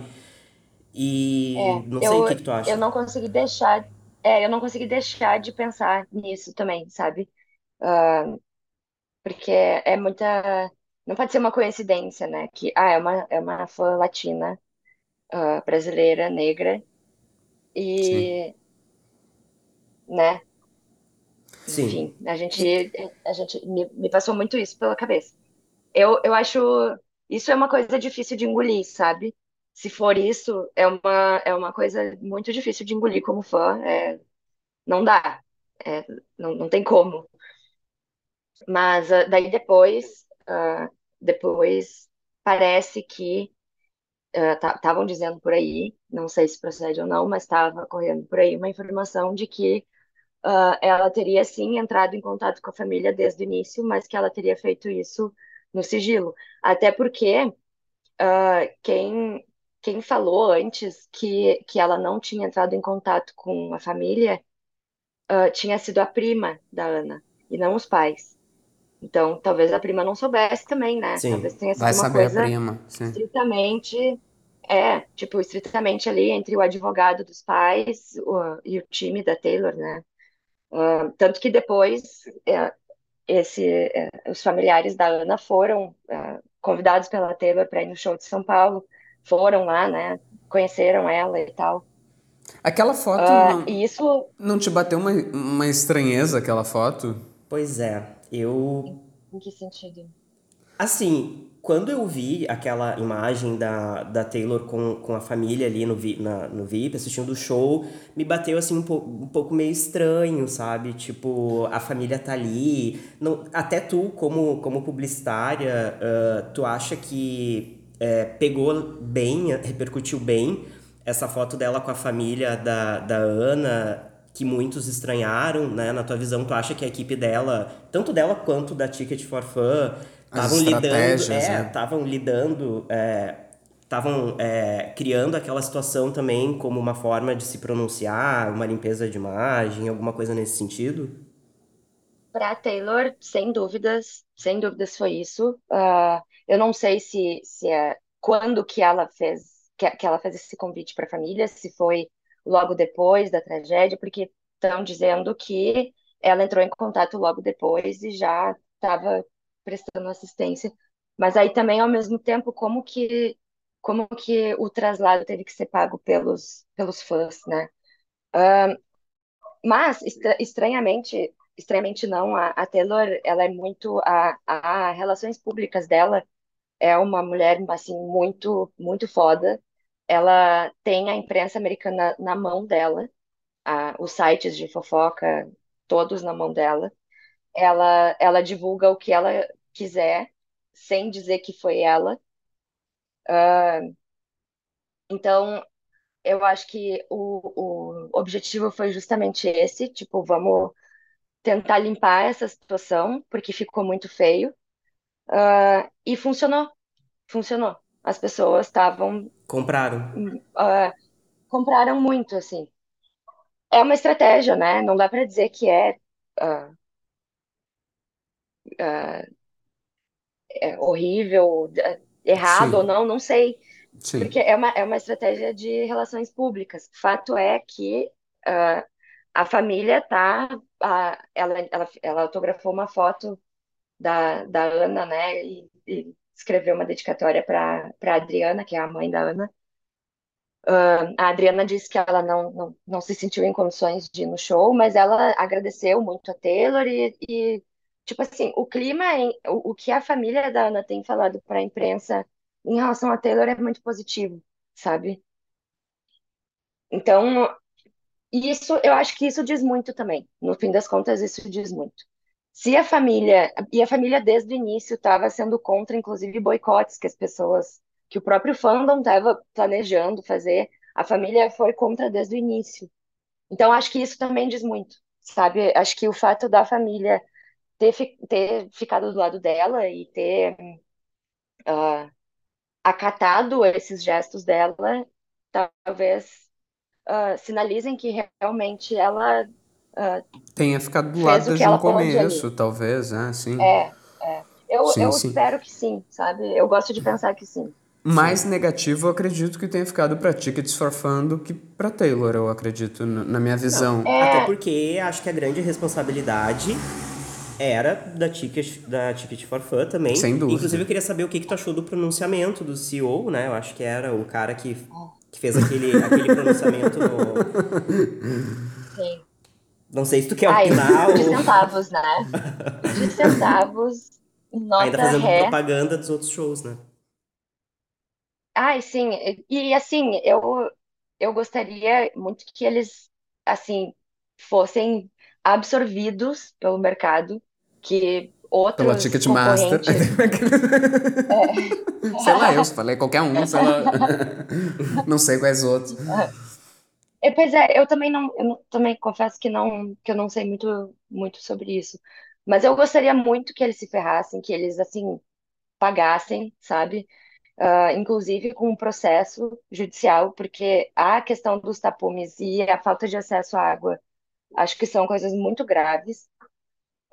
E É, não sei eu, o que, que tu acha. eu não consegui deixar, é, eu não consegui deixar de pensar nisso também, sabe? Ah, porque é muita, não pode ser uma coincidência, né? Que, ah, é uma, é uma fã latina, ah, brasileira, negra, Sim. e, né? Sim. Enfim, a gente, a gente me, me passou muito isso pela cabeça. Eu, eu acho isso é uma coisa difícil de engolir, sabe? Se for isso, é uma, é uma coisa muito difícil de engolir como fã. É, não dá. É, não, não tem como. Mas ah, daí depois, ah, depois parece que estavam dizendo por aí, não sei se procede ou não, mas estava correndo por aí uma informação de que ah, ela teria sim entrado em contato com a família desde o início, mas que ela teria feito isso no sigilo. Até porque ah, quem, quem falou antes que, que ela não tinha entrado em contato com a família ah, tinha sido a prima da Ana, e não os pais. Então, talvez a prima não soubesse também, né? Sim. Talvez tenha sido Vai uma saber a coisa prima, sim. estritamente, é, tipo, estritamente ali entre o advogado dos pais o- e o time da Taylor, né? Ah, tanto que depois é, esse, é, os familiares da Ana foram é, convidados pela Taylor para ir no show de São Paulo, foram lá, né? Conheceram ela e tal. Aquela foto Ah, não, isso, não te bateu uma, uma estranheza, aquela foto? Pois é, eu. em que sentido? Assim, quando eu vi aquela imagem da, da Taylor com, com a família ali no, vi, na, no VIP, assistindo o show, me bateu assim um, po, um pouco meio estranho, sabe? Tipo, a família tá ali. Não, até tu, como, como publicitária, ah, tu acha que é, pegou bem, repercutiu bem essa foto dela com a família da, da Ana, que muitos estranharam, né? Na tua visão, tu acha que a equipe dela, tanto dela quanto da Ticket for Fun, estavam lidando, é, né? estavam lidando, estavam é, criando aquela situação também como uma forma de se pronunciar, uma limpeza de imagem, alguma coisa nesse sentido? Para Taylor, sem dúvidas, sem dúvidas foi isso. Ah, eu não sei se, se é quando que ela fez que, que ela fez esse convite para a família, se foi logo depois da tragédia, porque estão dizendo que ela entrou em contato logo depois e já estava prestando assistência. Mas aí também, ao mesmo tempo, como que como que o traslado teve que ser pago pelos pelos fãs, né? Mas, estra- estranhamente, estranhamente não, a, a Taylor, ela é muito, a, a relações públicas dela é uma mulher, assim, muito, muito foda. Ela tem a imprensa americana na mão dela, a, os sites de fofoca, todos na mão dela. Ela, ela divulga o que ela quiser, sem dizer que foi ela. Então, eu acho que o, o objetivo foi justamente esse, tipo, vamos tentar limpar essa situação, porque ficou muito feio. Ah, e funcionou, funcionou. As pessoas estavam, Compraram. ah, compraram muito, assim. É uma estratégia, né? Não dá para dizer que é, ah, ah, é horrível, errado ou Sim, não, não sei. sim. Porque é uma, é uma estratégia de relações públicas. Fato é que ah, a família tá, ah, ela, ela, ela autografou uma foto da, da Ana, né? E, e escreveu uma dedicatória para para Adriana, que é a mãe da Ana. A Adriana disse que ela não, não, não se sentiu em condições de ir no show, mas ela agradeceu muito a Taylor e, e tipo assim, o clima, em- o, o que a família da Ana tem falado para a imprensa em relação a Taylor é muito positivo, sabe? Então, isso, eu acho que isso diz muito também. No fim das contas, isso diz muito. Se a família, e a família desde o início estava sendo contra, inclusive, boicotes que as pessoas, que o próprio fandom estava planejando fazer, a família foi contra desde o início. Então, acho que isso também diz muito, sabe? Acho que o fato da família ter, ter ficado do lado dela e ter ah, acatado esses gestos dela, talvez ah, sinalizem que realmente ela Tenha ficado do lado o desde um ali. começo, talvez, né? Sim. É, é. Eu, Sim, eu sim. espero que sim, sabe? Eu gosto de pensar que sim. Mais negativo, eu acredito que tenha ficado pra Tickets for Fun do que pra Taylor, eu acredito, na minha visão. Até É, porque acho que a grande responsabilidade era da Ticket, da Ticket for Fun também. Sem dúvida. Inclusive, eu queria saber o que, que tu achou do pronunciamento do CEO, né? Eu acho que era o cara que, que fez aquele, aquele pronunciamento no... sim. Não sei se tu quer Ai, opinar de ou centavos, né? De centavos, nota ainda fazendo ré. propaganda dos outros shows, né? Ai, sim. E, assim, eu, eu gostaria muito que eles, assim, fossem absorvidos pelo mercado, que Pela outros Ticketmaster. concorrentes... sei lá, eu falei qualquer um, sei lá. não sei quais outros. É, pois é, eu também não, eu também confesso que não, que eu não sei muito, muito sobre isso. Mas eu gostaria muito que eles se ferrassem, que eles, assim, pagassem, sabe? Ah, inclusive com um processo judicial, porque a questão dos tapumes e a falta de acesso à água, acho que são coisas muito graves,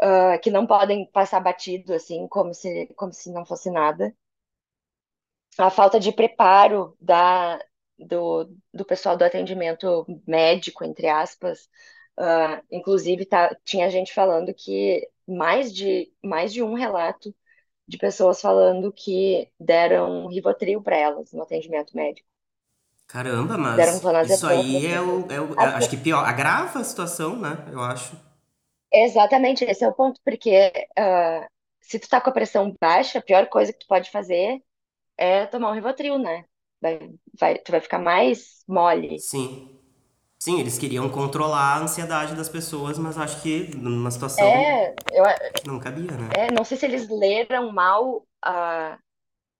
ah, que não podem passar batido, assim, como se, como se não fosse nada. a falta de preparo da, do, do pessoal do atendimento médico, entre aspas. Ah, inclusive, tá, tinha gente falando que mais de, mais de um relato de pessoas falando que deram Rivotril para elas no atendimento médico. Caramba, Deram mas clonazepam isso aí é o, é o- é- Assim, acho que pior, agrava a situação, né? Eu acho. exatamente, esse é o ponto, porque ah, se tu tá com a pressão baixa, a pior coisa que tu pode fazer é tomar um Rivotril, né? Vai, vai, tu vai ficar mais mole. Sim. Sim, eles queriam controlar a ansiedade das pessoas, mas acho que numa situação É, eu, não cabia, né? é, não sei se eles leram mal, ah,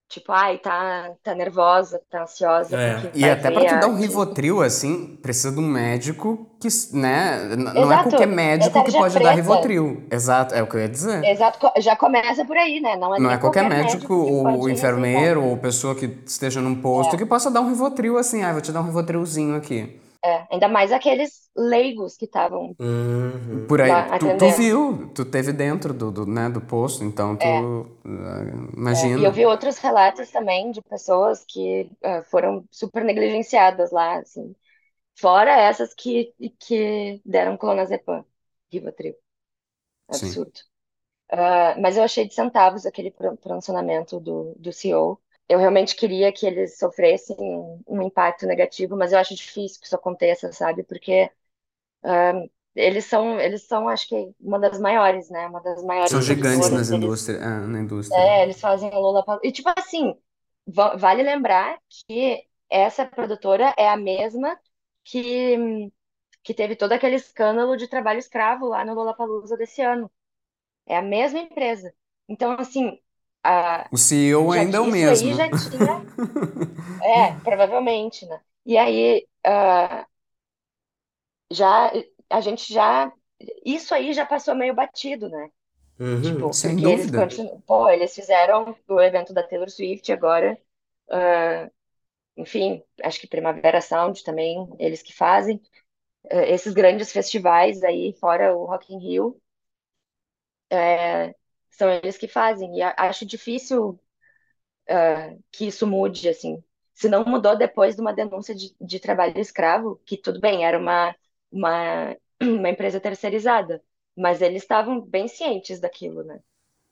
tipo, ai, tá, tá nervosa, tá ansiosa, É. E até pra tu dar um. Rivotril, assim, precisa de um médico que, né? n- Não é Exato, qualquer é médico que pode dar preta. Rivotril. Exato, é o que eu ia dizer. Exato, já começa por aí, né? Não é Não é qualquer qualquer médico ou enfermeiro ou pessoa que esteja num posto que possa dar um Rivotril assim, ah, vou te dar um Rivotrilzinho aqui. É, ainda mais aqueles leigos que estavam Uhum. Por aí, lá tu, tu viu, tu teve dentro do, do, né, do posto, então tu É, ah, é. E eu imagina. vi outros relatos também de pessoas que ah, foram super negligenciadas lá, assim. Fora essas que, que deram clonazepam, Rivotril. Absurdo. Ah, mas eu achei de centavos aquele pro- pronunciamento do, do CEO. Eu realmente queria que eles sofressem um, um impacto negativo, mas eu acho difícil que isso aconteça, sabe? Porque ah, eles são, eles são, acho que, uma das maiores, né? Uma das maiores São gigantes nas. Eles, indústrias, ah, na indústria. é, eles fazem a Lollapalooza. E, tipo assim, va- vale lembrar que essa produtora é a mesma que, que teve todo aquele escândalo de trabalho escravo lá no Lollapalooza desse ano. É a mesma empresa. Então, assim, a, O CEO já, ainda é o isso mesmo. aí já tinha. É, provavelmente, né? E aí, ah, já, a gente já. Isso aí já passou meio batido, né? Uhum. Tipo, Sem eles dúvida. continuam. Pô, eles fizeram o evento da Taylor Swift agora. ah, enfim, acho que Primavera Sound também, eles que fazem. Ah, esses grandes festivais aí, fora o Rock in Rio, é, são eles que fazem. E acho difícil ah, que isso mude, assim. Se não mudou depois de uma denúncia de, de trabalho escravo, que tudo bem, era uma, uma, uma empresa terceirizada, mas eles estavam bem cientes daquilo, né?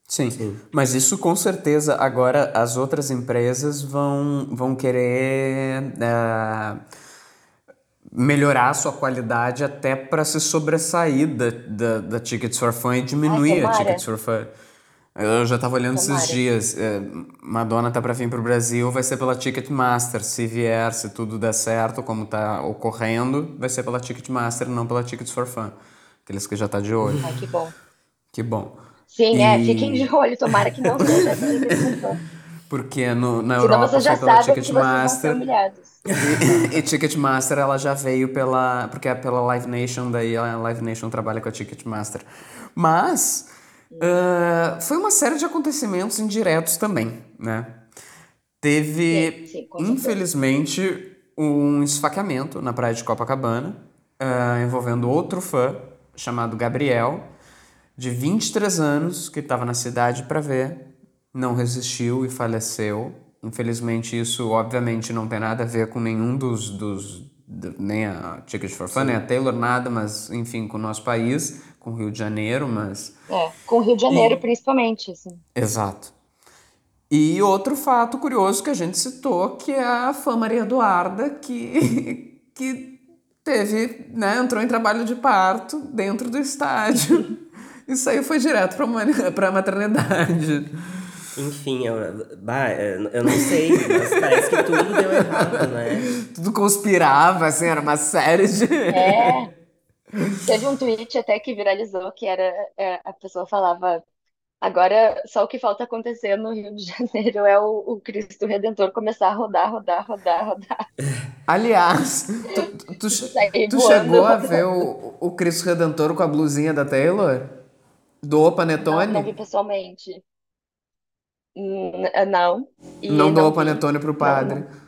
Sim, Sim. mas isso com certeza agora as outras empresas vão, vão querer ah, melhorar a sua qualidade até para se sobressair da, da, da Tickets for Fun e diminuir Ai, a. Tickets for Fun. Eu já tava olhando Tomara. esses dias. é, Madonna tá para vir pro Brasil, vai ser pela Ticketmaster. Se vier, se tudo der certo, como tá ocorrendo, vai ser pela Ticketmaster, não pela Tickets for Fun. Aqueles que já tá de olho. Ai, que bom. Que bom. Sim, é, E- fiquem de olho, tomara que não seja. Porque no, na Europa vocês já foi pela Ticketmaster. E, e Ticketmaster ela já veio pela. Porque é pela Live Nation, daí a Live Nation trabalha com a Ticketmaster. Mas ah, foi uma série de acontecimentos indiretos também, né? Teve, Sim, sim, certeza. infelizmente, um esfaqueamento na praia de Copacabana, ah, envolvendo outro fã chamado Gabriel, de 23 anos, que estava na cidade para ver, não resistiu e faleceu. Infelizmente, isso obviamente não tem nada a ver com nenhum dos. dos do- nem a Ticket for Fun, nem a Taylor, nada, mas enfim, com o nosso país, com o Rio de Janeiro, mas. É, com o Rio de Janeiro, principalmente, assim. Exato. E outro fato curioso que a gente citou, que é a fã Maria Eduarda, que, que teve, né, entrou em trabalho de parto dentro do estádio. Isso aí foi direto para a maternidade. Enfim, eu, bah, eu não sei, mas parece que tudo deu errado, né? Tudo conspirava, assim, era uma série de... É. Teve um tweet até que viralizou que era é, a pessoa falava agora só o que falta acontecer no Rio de Janeiro é o, o Cristo Redentor começar a rodar, rodar, rodar, rodar. Aliás, tu, tu, tu, chegou a ver o, o Cristo Redentor com a blusinha da Taylor? Do Não, Panetone? não vi pessoalmente. Hum, Não. E Não doou vi. Panetone pro padre. Não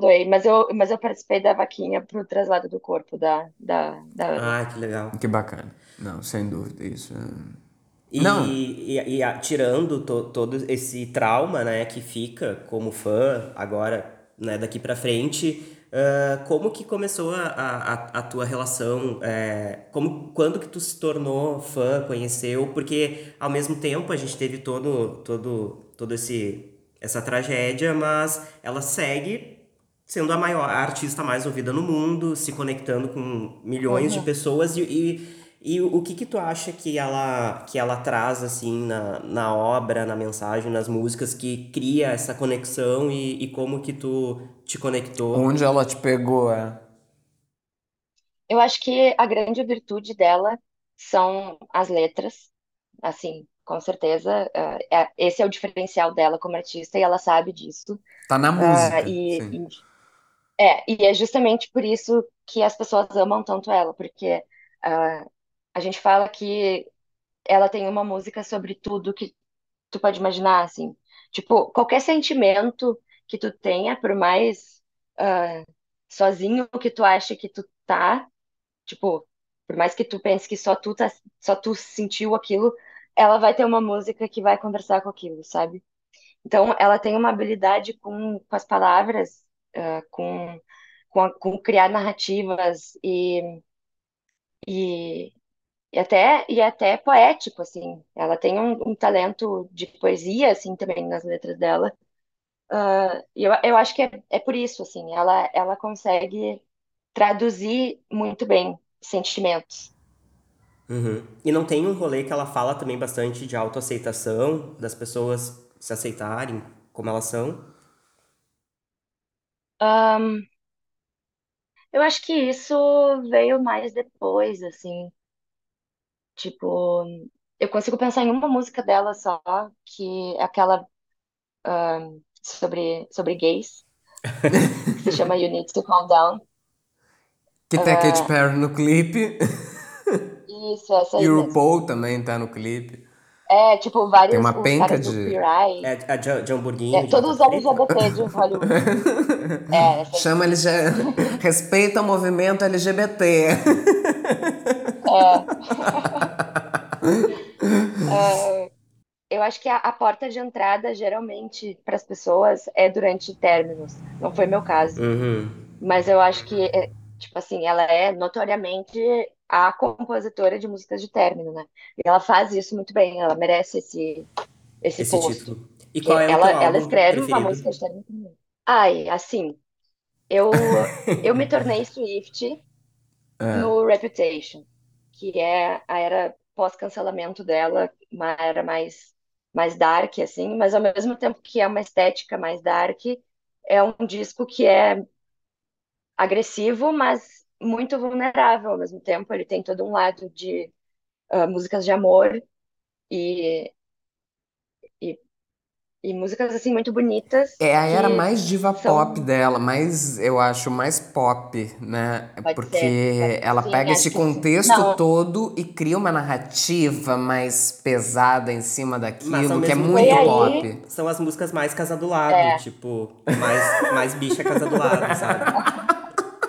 doei, mas eu, mas eu participei da vaquinha pro traslado do corpo da, da, da Ana. Ah, que legal. Que bacana. Não, sem dúvida, isso. é- E, Não. e, e a- tirando to- todo esse trauma, né, que fica como fã agora, né, daqui pra frente, ah, como que começou a, a, a tua relação? é, como, quando que tu se tornou fã, conheceu? Porque ao mesmo tempo a gente teve todo, todo, todo esse essa tragédia, mas ela segue sendo a maior a artista mais ouvida no mundo, se conectando com milhões de Uhum. pessoas e, e, e o que que tu acha que ela que ela traz assim na, na obra, na mensagem, nas músicas que cria essa conexão e, e como que tu te conectou? Onde ela te pegou, é? Eu acho que a grande virtude dela são as letras, assim, com certeza. é- esse é o diferencial dela como artista e ela sabe disso. Tá na Ah, música. e, sim. e- é, e é justamente por isso que as pessoas amam tanto ela, porque ah, a gente fala que ela tem uma música sobre tudo que tu pode imaginar, assim. Tipo, qualquer sentimento que tu tenha, por mais ah, sozinho que tu ache que tu tá, tipo, por mais que tu pense que só tu tá, só tu sentiu aquilo, ela vai ter uma música que vai conversar com aquilo, sabe? Então, ela tem uma habilidade com, com as palavras, ah, com, com, com criar narrativas e, e, e até, e até poético, assim. Ela tem um, um talento de poesia, assim, também nas letras dela. E eu, eu acho que é, é por isso, assim, ela, ela consegue traduzir muito bem sentimentos. Uhum. E não tem um rolê que ela fala também bastante de autoaceitação, das pessoas se aceitarem como elas são? Ahn, eu acho que isso veio mais depois, assim. Tipo, eu consigo pensar em uma música dela só, que é aquela ahn, sobre, sobre gays, que se chama You Need to Calm Down. Que tem a Ah. Katy Perry no clipe. Isso, essa aí E o mesmo. RuPaul também tá no clipe. É, tipo, vários, Tem uma penca de- É a de, de hamburguinho. é, de todos os? LGBT de Hollywood. É, essa Chama LG... Respeita o movimento LGBT. É, eu acho que a, a porta de entrada, geralmente, para as pessoas é durante términos. Não foi meu caso. Uhum. Mas eu acho que, é, tipo assim, ela é notoriamente a compositora de músicas de término, né? E ela faz isso muito bem, ela merece esse, esse, Esse posto. título. E qual é o ela, ela escreve uma preferido? música de término. Ai, assim, Eu, eu me tornei Swift no Reputation, que é a era pós-cancelamento dela, uma era mais, mais dark, assim, mas ao mesmo tempo que é uma estética mais dark, é um disco que é agressivo, mas muito vulnerável ao mesmo tempo. Ele tem todo um lado de uh, músicas de amor e, e, e, músicas assim muito bonitas. É a era mais diva são... pop dela, mais eu acho mais pop, né? Pode Porque ser, ela sim, pega é, esse contexto todo e cria uma narrativa mais pesada em cima Mas daquilo, que é muito tempo- pop. Aí- São as músicas mais casa do lado, É. tipo, mais, mais bicha casa do lado, sabe?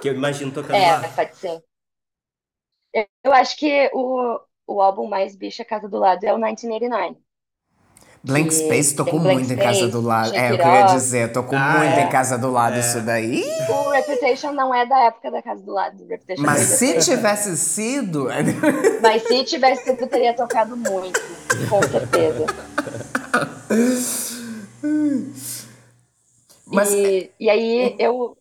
Que eu imagino tocando É, lá. pode ser. Eu, eu acho que o, o álbum mais bicha casa do lado é o 1989. Blank Space tocou muito em Casa Space, do Lado. É o que eu ia dizer, tocou Ah, muito é. em Casa do Lado É. isso daí. O Reputation não é da época da casa do lado. Reputation Mas veio se tivesse sido. Mas se tivesse sido, teria tocado muito, com certeza. Mas E, e aí eu,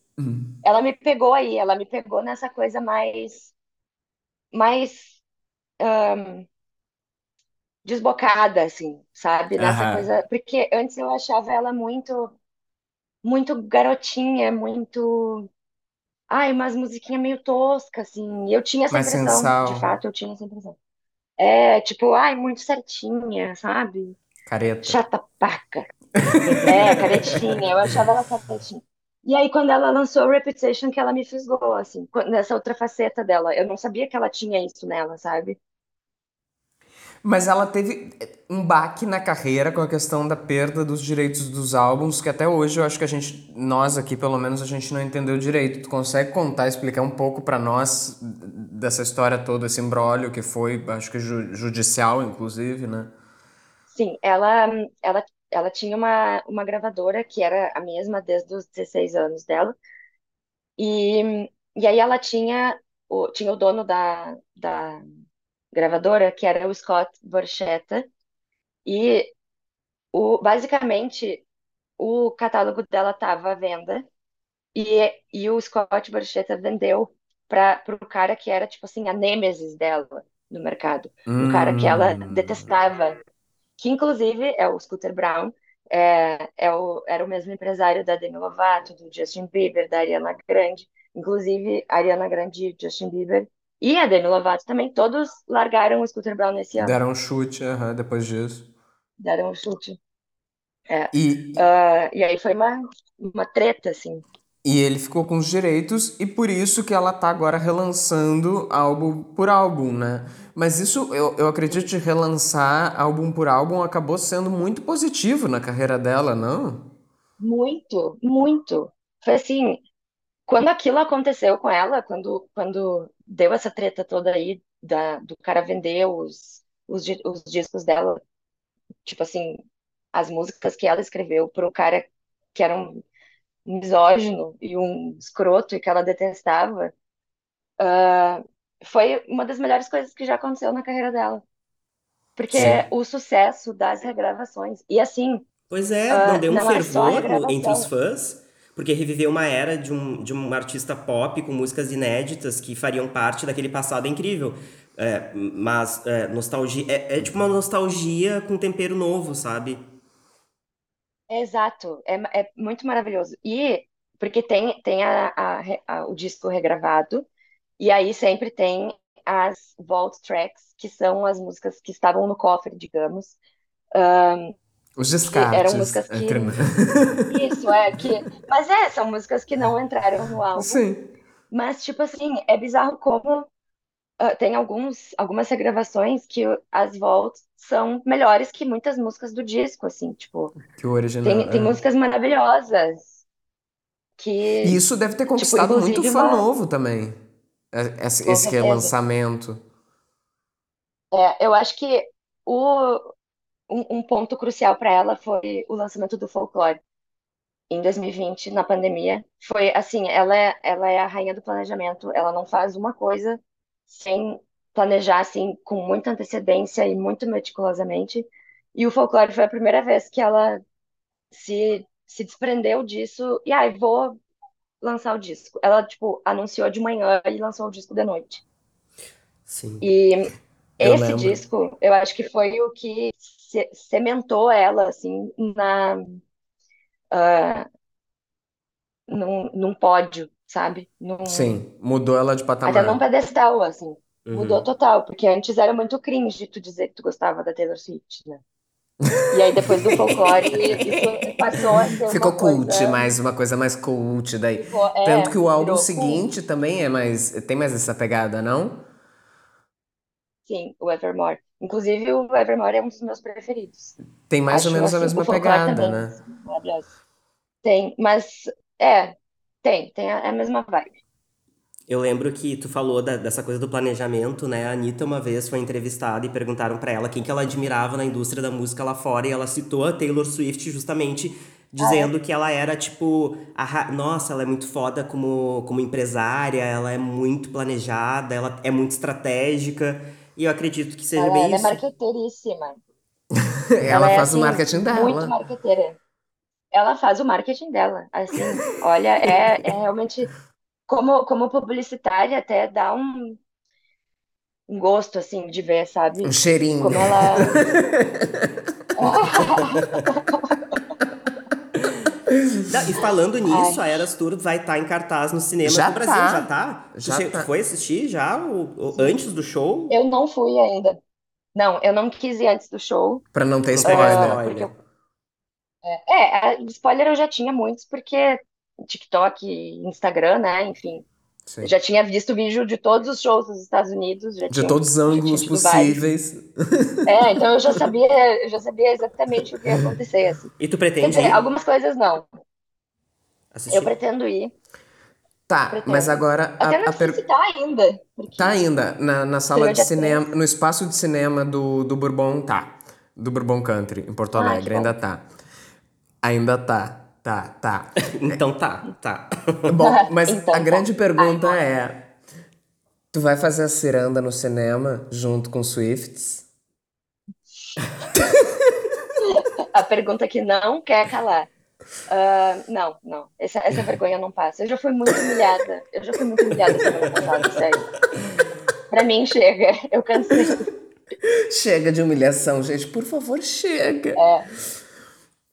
ela me pegou aí, ela me pegou nessa coisa mais, mais ahn, desbocada, assim, sabe? Nessa Aham. coisa, porque antes eu achava ela muito, muito garotinha, muito, ai, umas musiquinhas meio toscas, assim. Eu tinha essa Mais impressão, sensal. de fato, eu tinha essa impressão. É, tipo, ai, muito certinha, sabe? Careta. Chata paca. É, caretinha, eu achava ela caretinha. E aí, quando ela lançou Reputation, que ela me fisgou, assim, nessa outra faceta dela. Eu não sabia que ela tinha isso nela, sabe? Mas ela teve um baque na carreira com a questão da perda dos direitos dos álbuns, que até hoje eu acho que a gente, nós aqui pelo menos, a gente não entendeu direito. Tu consegue contar, explicar um pouco pra nós dessa história toda, esse imbróglio que foi, acho que ju- judicial, inclusive, né? Sim, ela, ela, ela tinha uma, uma gravadora que era a mesma desde os 16 anos dela. E, e aí ela tinha o, tinha o dono da, da gravadora, que era o Scott Borchetta. E o, basicamente o catálogo dela estava à venda e, e o Scott Borchetta vendeu para o cara que era, tipo assim, a nêmesis dela no mercado. Um cara que ela Hum. detestava, que inclusive é o Scooter Brown, é, é o, era o mesmo empresário da Demi Lovato, do Justin Bieber, da Ariana Grande. Inclusive, a Ariana Grande, Justin Bieber e a Demi Lovato também, todos largaram o Scooter Brown nesse ano. Deram um chute, depois disso. Deram um chute. E, Ah, e aí foi uma, uma treta, assim. E ele ficou com os direitos e por isso que ela tá agora relançando álbum por álbum, né? Mas isso, eu, eu acredito de relançar álbum por álbum acabou sendo muito positivo na carreira dela, não? Muito, muito. Foi assim, quando aquilo aconteceu com ela, quando, quando deu essa treta toda aí da, do cara vender os, os, os discos dela, tipo assim, as músicas que ela escreveu para um cara que era um misógino e um escroto e que ela detestava, ah, foi uma das melhores coisas que já aconteceu na carreira dela. Porque Sim. o sucesso das regravações. E assim, Pois é, Ah, não deu um não é fervor no- entre os fãs, porque reviveu uma era de um, de um artista pop com músicas inéditas que fariam parte daquele passado incrível. É, mas é, nostalgia é, é tipo uma nostalgia com tempero novo, sabe? Exato, é, é muito maravilhoso. E porque tem, tem a, a a- o disco regravado, e aí sempre tem as vault tracks, que são as músicas que estavam no cofre, digamos. Os Que eram descartes. músicas que. entre- Isso, é, que. Mas é, são músicas que não entraram no álbum. Sim. Mas, tipo assim, é bizarro como ah, tem alguns, algumas regravações que as vaults são melhores que muitas músicas do disco, assim, tipo. Que o original. Tem, tem é. músicas maravilhosas que. E isso deve ter conquistado muito inclusive fã uma- novo também. É- Esse, esse certeza. relançamento. É, eu acho que o, um, um ponto crucial para ela foi o lançamento do Folklore em 2020, na pandemia. Foi assim, ela é, ela é a rainha do planejamento, ela não faz uma coisa sem planejar assim com muita antecedência e muito meticulosamente. E o Folklore foi a primeira vez que ela se, se desprendeu disso e ai, vou lançar o disco. Ela, tipo, anunciou de manhã e lançou o disco de noite. Sim. E Eu esse lembro. disco, eu acho que foi o que se- cementou ela, assim, na, ah, num, num pódio, sabe? Num, Sim, mudou ela de até patamar. num pedestal, assim. Uhum. Mudou total, porque antes era muito cringe tu dizer que tu gostava da Taylor Swift, né? E aí depois do folclore, isso passou a ser Ficou uma cult, coisa... mais uma coisa mais cult daí. Ficou- é, Tanto que o álbum seguinte também é mais. Tem mais essa pegada, não? Sim, o Evermore. Inclusive, o Evermore é um dos meus preferidos. Tem mais ou Acho, menos a assim, mesma o folclore pegada, também, né? Tem, mas é, tem, tem a, é a mesma vibe. Eu lembro que tu falou da- dessa coisa do planejamento, né? A Anitta uma vez foi entrevistada e perguntaram pra ela quem que ela admirava na indústria da música lá fora e ela citou a Taylor Swift justamente dizendo que ela era tipo, a nossa, ela é muito foda como, como empresária, ela é muito planejada, ela é muito estratégica e eu acredito que seja Ela, bem ela é isso. marqueteiríssima. Ela é, faz o assim, marketing Muito dela. marqueteira. Ela faz o marketing dela. Assim, olha, é, é realmente como, como publicitária até dá um, um gosto assim de ver, sabe? Um cheirinho. Como ela Não, e falando nisso, a Eras Tour vai estar em cartaz no cinema Já do Brasil, tá. já tá? Já che- tá. foi assistir já o, o- antes do show? eu não fui ainda. Não, eu não quis ir antes do show. Pra não ter spoiler. Ah, porque eu- É, a- spoiler eu já tinha muitos, porque TikTok, Instagram, né? Enfim. Sim. Eu já tinha visto vídeo de todos os shows dos Estados Unidos. Já De tinha, todos os ângulos possíveis. É, então eu já sabia, eu já sabia exatamente o que ia acontecer, assim. E tu pretende dizer, ir algumas coisas não. assistir? Eu pretendo ir. Tá, Pretendo. mas agora a, Até não a sei per- se tá ainda. porque- Tá ainda, na, na sala de cinema, 13. no espaço de cinema do, do Bourbon, tá. Do Bourbon Country, em Porto Ah, Alegre, bom. ainda tá. Ainda tá, tá, tá. Então tá, tá. Bom, mas Então a tá. grande pergunta é: tu vai fazer a ciranda no cinema junto com Swifts? A pergunta que não quer calar. Ah, não, não. Essa, essa vergonha não passa. Eu já fui muito humilhada. Eu já fui muito humilhada semana passada, sério. Pra mim, chega. Eu cansei. Chega de humilhação, gente, por favor, chega. É.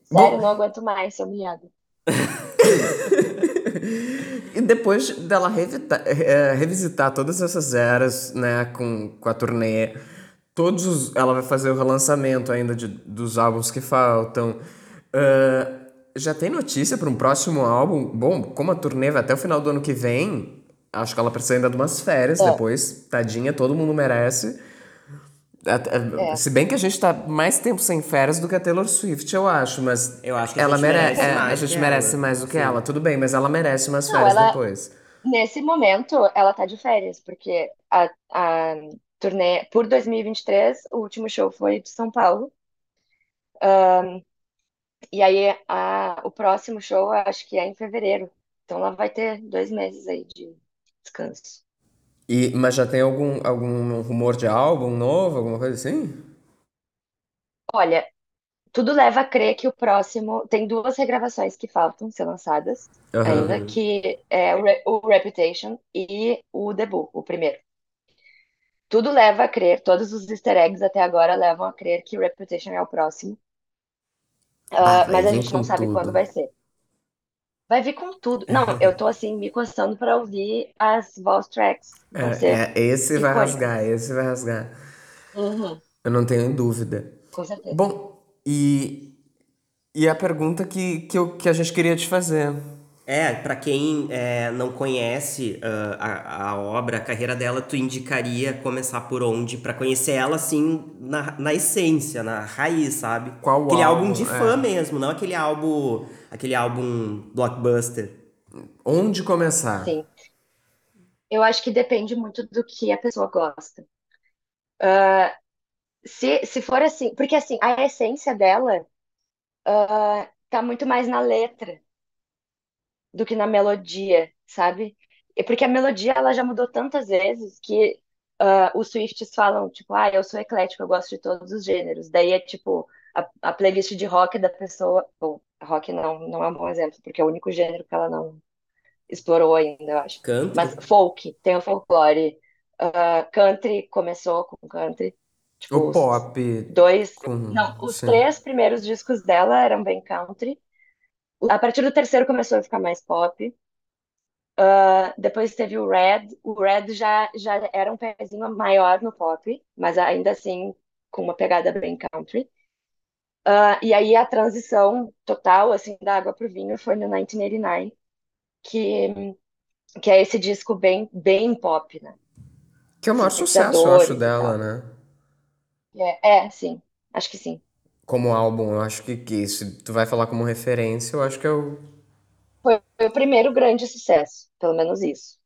Sério, não aguento mais ser humilhada. E depois dela revita- eh, revisitar todas essas eras, né, com, com a turnê, todos os, ela vai fazer o relançamento ainda de, dos álbuns que faltam. Ah, já tem notícia para um próximo álbum? Bom, como a turnê vai até o final do ano que vem, acho que ela precisa ainda de umas férias É. depois. Tadinha, todo mundo merece. Até- É. Se bem que a gente tá mais tempo sem férias do que a Taylor Swift, eu acho, mas Eu acho que a ela gente mere- merece é, mais a gente merece mais do que Sim. ela, tudo bem, mas ela merece umas Não, férias ela- depois. Nesse momento, ela tá de férias, porque a, a turnê por 2023, o último show foi de São Paulo. Ahn, e aí, a, o próximo show, eu acho que é em fevereiro. Então, ela vai ter dois meses aí de descanso. E, mas já tem algum, algum rumor de álbum novo, alguma coisa assim? Olha, tudo leva a crer que o próximo. Tem duas regravações que faltam ser lançadas Aham. ainda, que é o, Re- o Reputation e o Debut, o primeiro. Tudo leva a crer, todos os easter eggs até agora levam a crer que Reputation é o próximo. Ah, vai mas a gente não sabe tudo. quando vai ser. Vai vir com tudo. Não, eu tô assim, me coçando pra ouvir as voice tracks. Vão ser. É, é, esse vai icônicas. rasgar, esse vai rasgar. Uhum, Eu não tenho dúvida. com certeza. Bom, e, e a pergunta que, que, eu, que a gente queria te fazer. É, pra quem é, não conhece ah, a, a obra, a carreira dela, tu indicaria começar por onde? Pra conhecer ela, assim, na, na essência, na raiz, sabe? Qual aquele álbum, álbum, de é. fã mesmo, não aquele álbum, aquele álbum blockbuster. Onde começar? Sim. Eu acho que depende muito do que a pessoa gosta. Ah, se, se for assim, porque assim, a essência dela ah, tá muito mais na letra do que na melodia, sabe? E porque a melodia ela já mudou tantas vezes que ah, os Swifts falam, tipo, ah, eu sou eclético, eu gosto de todos os gêneros. Daí é tipo, a, a playlist de rock da pessoa. Bom, rock não, não é um bom exemplo, porque é o único gênero que ela não, explorou ainda, eu acho. Country? Mas folk, tem o folclore. Uh, country começou com country. Tipo, O pop. dois. Com- Não, os sim. três primeiros discos dela eram bem country. A partir do terceiro começou a ficar mais pop. Ah, depois teve o Red. O Red já, já era um pezinho maior no pop, mas ainda assim com uma pegada bem country. Ah, e aí a transição total assim da água pro vinho foi no 1989, que, que é esse disco bem, bem pop, né? Que é o maior sucesso, eu acho, dela, né? É, é, sim, acho que sim. Como álbum, eu acho que, que se tu vai falar como referência, eu acho que é o. Foi, o primeiro grande sucesso, pelo menos isso.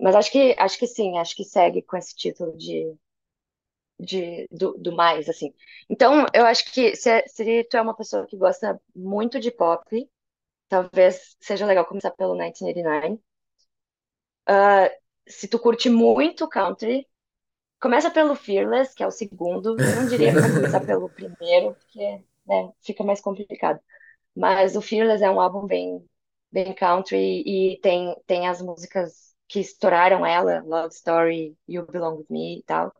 Mas acho que acho que sim, acho que segue com esse título de, de do, do mais, assim. Então, eu acho que se, se tu é uma pessoa que gosta muito de pop, talvez seja legal começar pelo 1989. Ah, se tu curte muito country, começa pelo Fearless, que é o segundo. Eu não diria pra começar pelo primeiro, porque, né, fica mais complicado. Mas o Fearless é um álbum bem, bem country e tem, tem as músicas que estouraram ela, Love Story, You Belong With Me e tal.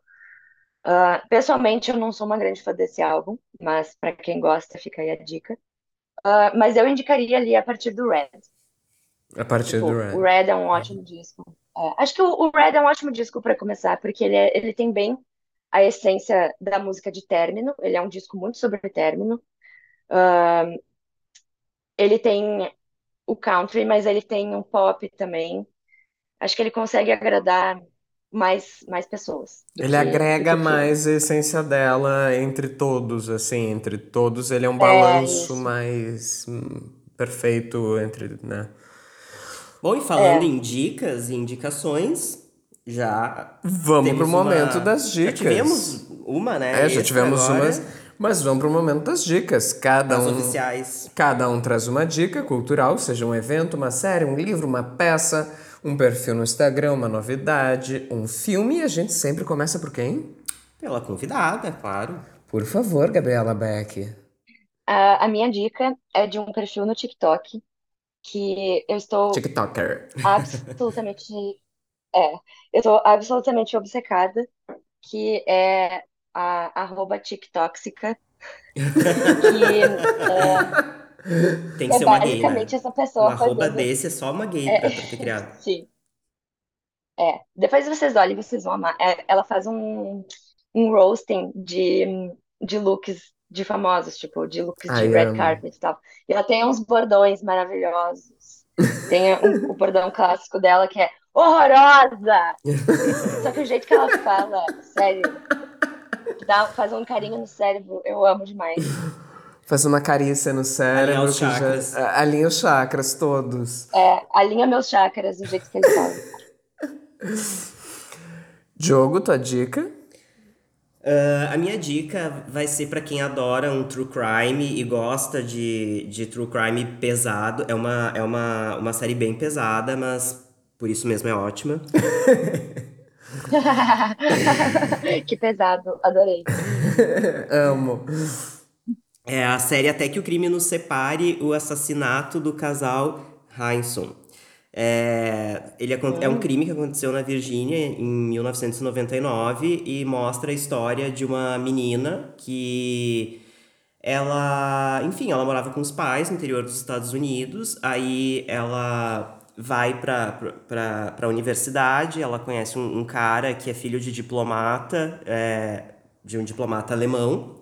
Ah, pessoalmente, eu não sou uma grande fã desse álbum, mas para quem gosta, fica aí a dica. Ah, mas eu indicaria ali a partir do Red. A partir Tipo, do Red. o Red é um ótimo disco. É, acho que o, o Red é um ótimo disco para começar, porque ele, é- ele tem bem a essência da música de término. Ele é um disco muito sobre término. Ah, ele tem o country, mas ele tem um pop também. Acho que ele consegue agradar mais, mais pessoas Ele que, agrega que mais a essência dela entre todos, assim, entre todos ele é um É, balanço isso. mais hum, perfeito entre, né? Bom, e falando É. em dicas e indicações, já Vamos temos pro momento uma- das Já dicas. tivemos uma, né? É, já tivemos agora, umas, mas vamos pro momento das dicas. Cada As um, oficiais. cada um traz uma dica cultural, seja um evento, uma série, um livro, uma peça, um perfil no Instagram, uma novidade, um filme. E a gente sempre começa por quem? Pela convidada, claro. Por favor, Gabriela Beck. A, a minha dica é de um perfil no TikTok que eu estou TikToker. absolutamente é, eu estou absolutamente obcecada, que é a arroba TikToxica, que é, Tem que é ser uma gay, né? basicamente essa Um pessoa arroba fazendo desse é só uma gay É, pra, pra ter criado. sim. É, depois vocês olhem, vocês vão amar. É, ela faz um, um roasting de, de looks de famosos, tipo, de looks de red amo. carpet e tal. E ela tem uns bordões maravilhosos. Tem um- o bordão clássico dela que é horrorosa! Só que o jeito que ela fala, sério, dá, faz um carinho no cérebro, eu amo demais. Faz uma carícia no cérebro. Alinhar os já- chakras. a- Alinha os chakras todos. É, alinha meus chakras, o jeito que ele fala. Diogo, tua dica? Ah, a minha dica vai ser pra quem adora um true crime e gosta de, de true crime pesado. É uma, é uma, uma série bem pesada, mas por isso mesmo é ótima. Que pesado, adorei. Amo. É a série Até que o Crime nos Separe, o assassinato do casal Heinsohn. É, ele acon- é um crime que aconteceu na Virgínia em 1999 e mostra a história de uma menina que ela, enfim, ela morava com os pais no interior dos Estados Unidos, aí ela vai pra, pra universidade, ela conhece um, um cara que é filho de diplomata, é, de um diplomata alemão,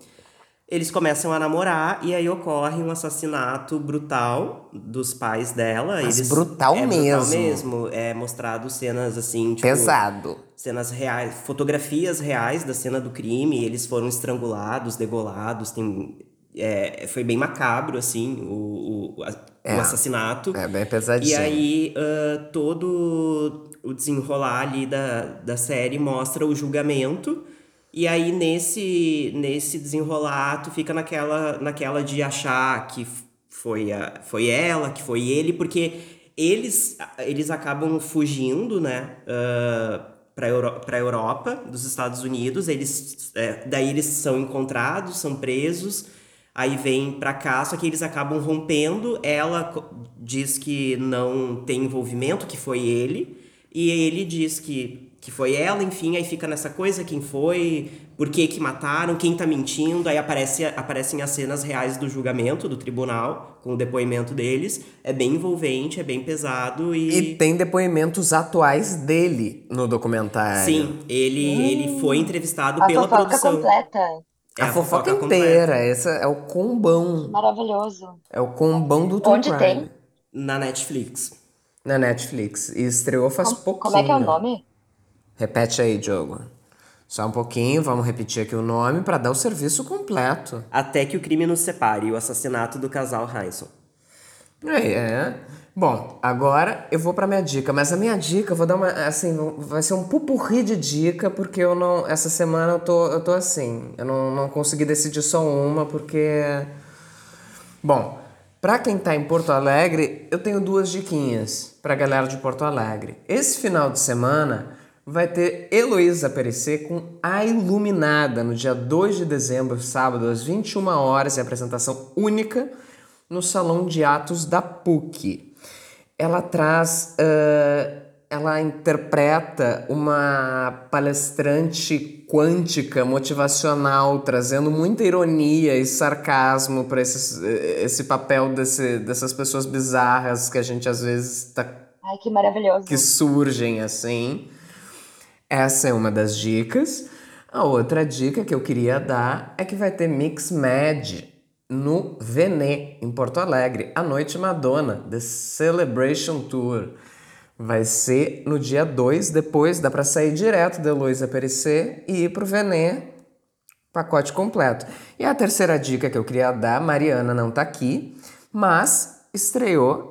eles começam a namorar e aí ocorre um assassinato brutal dos pais dela. Mas Eles, brutal é mesmo. Brutal mesmo. É mostrado cenas assim, tipo, Pesado. cenas reais, fotografias reais da cena do crime. Eles foram estrangulados, degolados. Tem, é, foi bem macabro assim o, o, a- É. o assassinato. É bem E pesadinho. aí, ah, todo o desenrolar ali da, da série mostra o julgamento. E aí, nesse, nesse desenrolar, tu fica naquela, naquela de achar que foi, a, foi ela, que foi ele, porque eles, eles acabam fugindo, né? ah, para Euro, pra Europa, dos Estados Unidos. Eles, é, daí eles são encontrados, são presos. Aí vem pra cá, só que eles acabam rompendo. Ela diz que não tem envolvimento, que foi ele, e ele diz que, que foi ela, enfim, aí fica nessa coisa, quem foi, por que que mataram, quem tá mentindo, aí aparece, aparecem as cenas reais do julgamento, do tribunal, com o depoimento deles, é bem envolvente, é bem pesado e... E tem depoimentos atuais dele no documentário. Sim, ele, ele foi entrevistado A pela fofoca produção. completa. É, A, fofoca, completa. inteira, essa é o combão. Maravilhoso. É o combão do True Onde Crime. tem? Na Netflix. Na Netflix. E estreou faz Como, pouquinho. como é que é o nome? Repete aí, Diogo. Só um pouquinho, vamos repetir aqui o nome para dar o serviço completo. Até que o crime nos separe, o assassinato do casal Hanson. É, é. Bom, agora eu vou pra minha dica, mas a minha dica, eu vou dar uma, assim, vai ser um pupurri de dica, porque eu não, essa semana eu tô, eu tô assim, eu não, não consegui decidir só uma, porque... Bom, pra quem tá em Porto Alegre, eu tenho duas diquinhas pra galera de Porto Alegre. Esse final de semana vai ter Heloísa Perecer com A Iluminada, no dia 2 de dezembro, sábado, às 21 horas, em apresentação única no Salão de Atos da PUC. Ela traz, eh, ela interpreta uma palestrante quântica, motivacional, trazendo muita ironia e sarcasmo para esse papel desse, dessas pessoas bizarras que a gente às vezes tá Ai, que maravilhoso. que surgem assim. Essa é uma das dicas. A outra dica que eu queria dar é que vai ter Mix Mad no Venê, em Porto Alegre, a Noite Madonna, The Celebration Tour. Vai ser no dia 2, depois dá para sair direto da Heloísa Perecer e ir pro Venê, pacote completo. E a terceira dica que eu queria dar, Mariana não tá aqui, mas estreou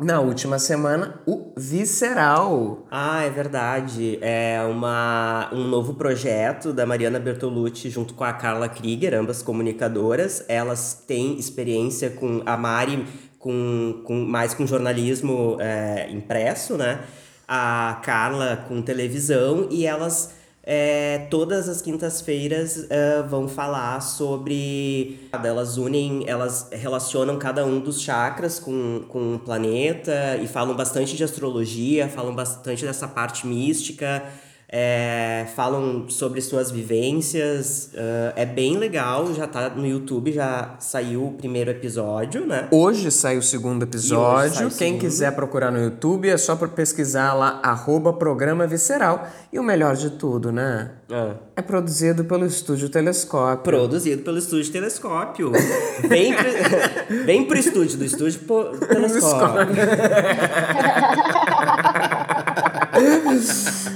na última semana o Visceral. Ah, é verdade. É uma, um novo projeto da Mariana Bertolucci junto com a Carla Krieger, ambas comunicadoras. Elas têm experiência com a Mari, com, com mais com jornalismo é, impresso, né? A Carla com televisão e elas é, todas as quintas-feiras é, vão falar sobre. Elas unem, elas relacionam cada um dos chakras com, com o planeta e falam bastante de astrologia, falam bastante dessa parte mística, é, falam sobre suas vivências. é, é bem legal, já tá no YouTube, já saiu o primeiro episódio, né? Hoje sai o segundo episódio. o Quem segundo. quiser procurar no YouTube é só pesquisar lá, arroba programa visceral. E o melhor de tudo, né? Ah. É produzido pelo Estúdio Telescópio. Produzido pelo Estúdio Telescópio. Vem pro, vem pro estúdio do Estúdio po- Telescópio.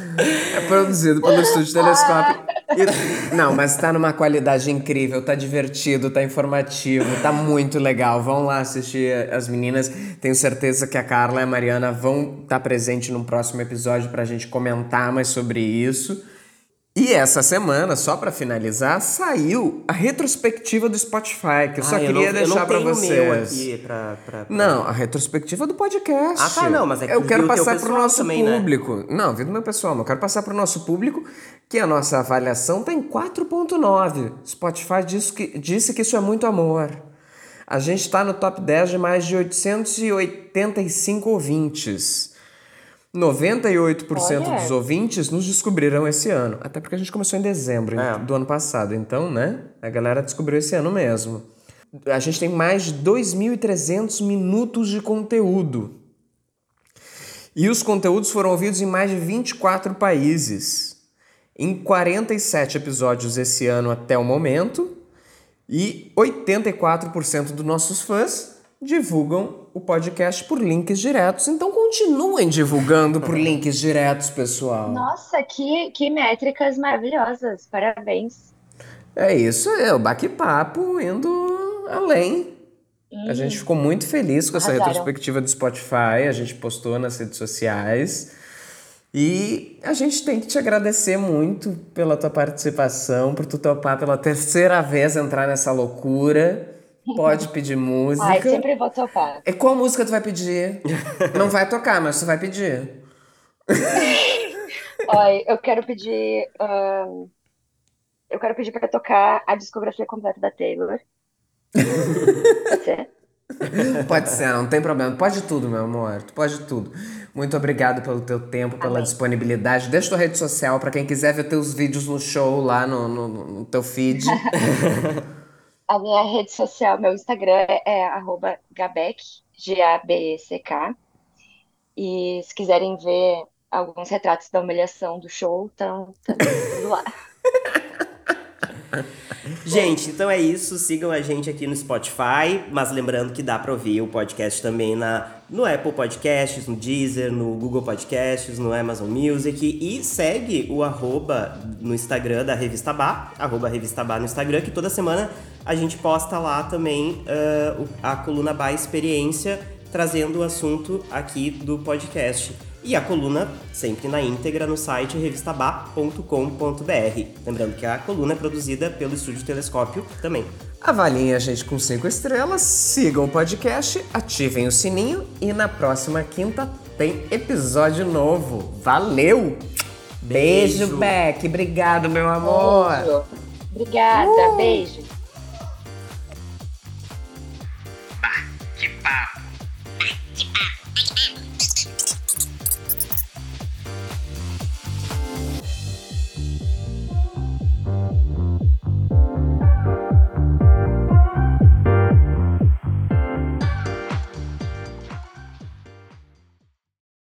É produzido pelo Estúdio Telescópio. E- Não, mas tá numa qualidade incrível, tá divertido, tá informativo, tá muito legal. Vão lá assistir as meninas. Tenho certeza que a Carla e a Mariana vão estar presentes num próximo episódio pra gente comentar mais sobre isso. E essa semana, só pra finalizar, saiu a retrospectiva do Spotify, que eu só Ah, eu queria não, deixar o vocês. pra, pra, pra- Não, a retrospectiva do podcast. Ah, tá, não, mas é que Eu quero o passar pro pessoal nosso também, né? público. Não, vi do meu pessoal, mas eu quero passar pro nosso público que a nossa avaliação tá em 4.9. Spotify disse que, disse que isso é muito amor. A gente tá no top 10 de mais de 885 ouvintes. 98% Olha. dos ouvintes nos descobriram esse ano. Até porque a gente começou em dezembro É. do ano passado. Então, né? A galera descobriu esse ano mesmo. A gente tem mais de 2.300 minutos de conteúdo. E os conteúdos foram ouvidos em mais de 24 países. Em 47 episódios esse ano até o momento. E 84% dos nossos fãs divulgam o podcast por links diretos. Então continuem divulgando por links diretos, pessoal. Nossa, que, que métricas maravilhosas. Parabéns. É isso, é o bate-papo indo além. A gente ficou muito feliz com essa Arrasaram. retrospectiva do Spotify, a gente postou nas redes sociais. E a gente tem que te agradecer muito pela tua participação, por tu topar pela terceira vez entrar nessa loucura. Pode pedir música. Ai, sempre vou topar. E qual música tu vai pedir? Não vai tocar, mas tu vai pedir. Olha, eu quero pedir. ahn, eu quero pedir pra tocar a discografia completa da Taylor. Pode ser? Pode ser, não tem problema. Pode tudo, meu amor. Tu pode tudo. Muito obrigado pelo teu tempo, pela Amém. disponibilidade. Deixa tua rede social pra quem quiser ver teus vídeos no show lá no, no, no teu feed. A minha rede social, meu Instagram é Gabec, G-A-B-E-C-K. E se quiserem ver alguns retratos da humilhação do show, estão lá. Gente, então é isso. Sigam a gente aqui no Spotify, mas lembrando que dá pra ouvir o podcast também na, no Apple Podcasts, no Deezer, no Google Podcasts, no Amazon Music. E segue o arroba no Instagram da Revista Bar, arroba Revista Bar no Instagram, que toda semana a gente posta lá também o- a coluna Bar Experiência, trazendo o assunto aqui do podcast. E a coluna sempre na íntegra no site revistabá.com.br. Lembrando que a coluna é produzida pelo Estúdio Telescópio também. Avaliem a gente com cinco estrelas, sigam o podcast, ativem o sininho e na próxima quinta tem episódio novo. Valeu! Beijo, Beijo. Beck. Obrigado, meu amor. Beijo. Obrigada, beijo.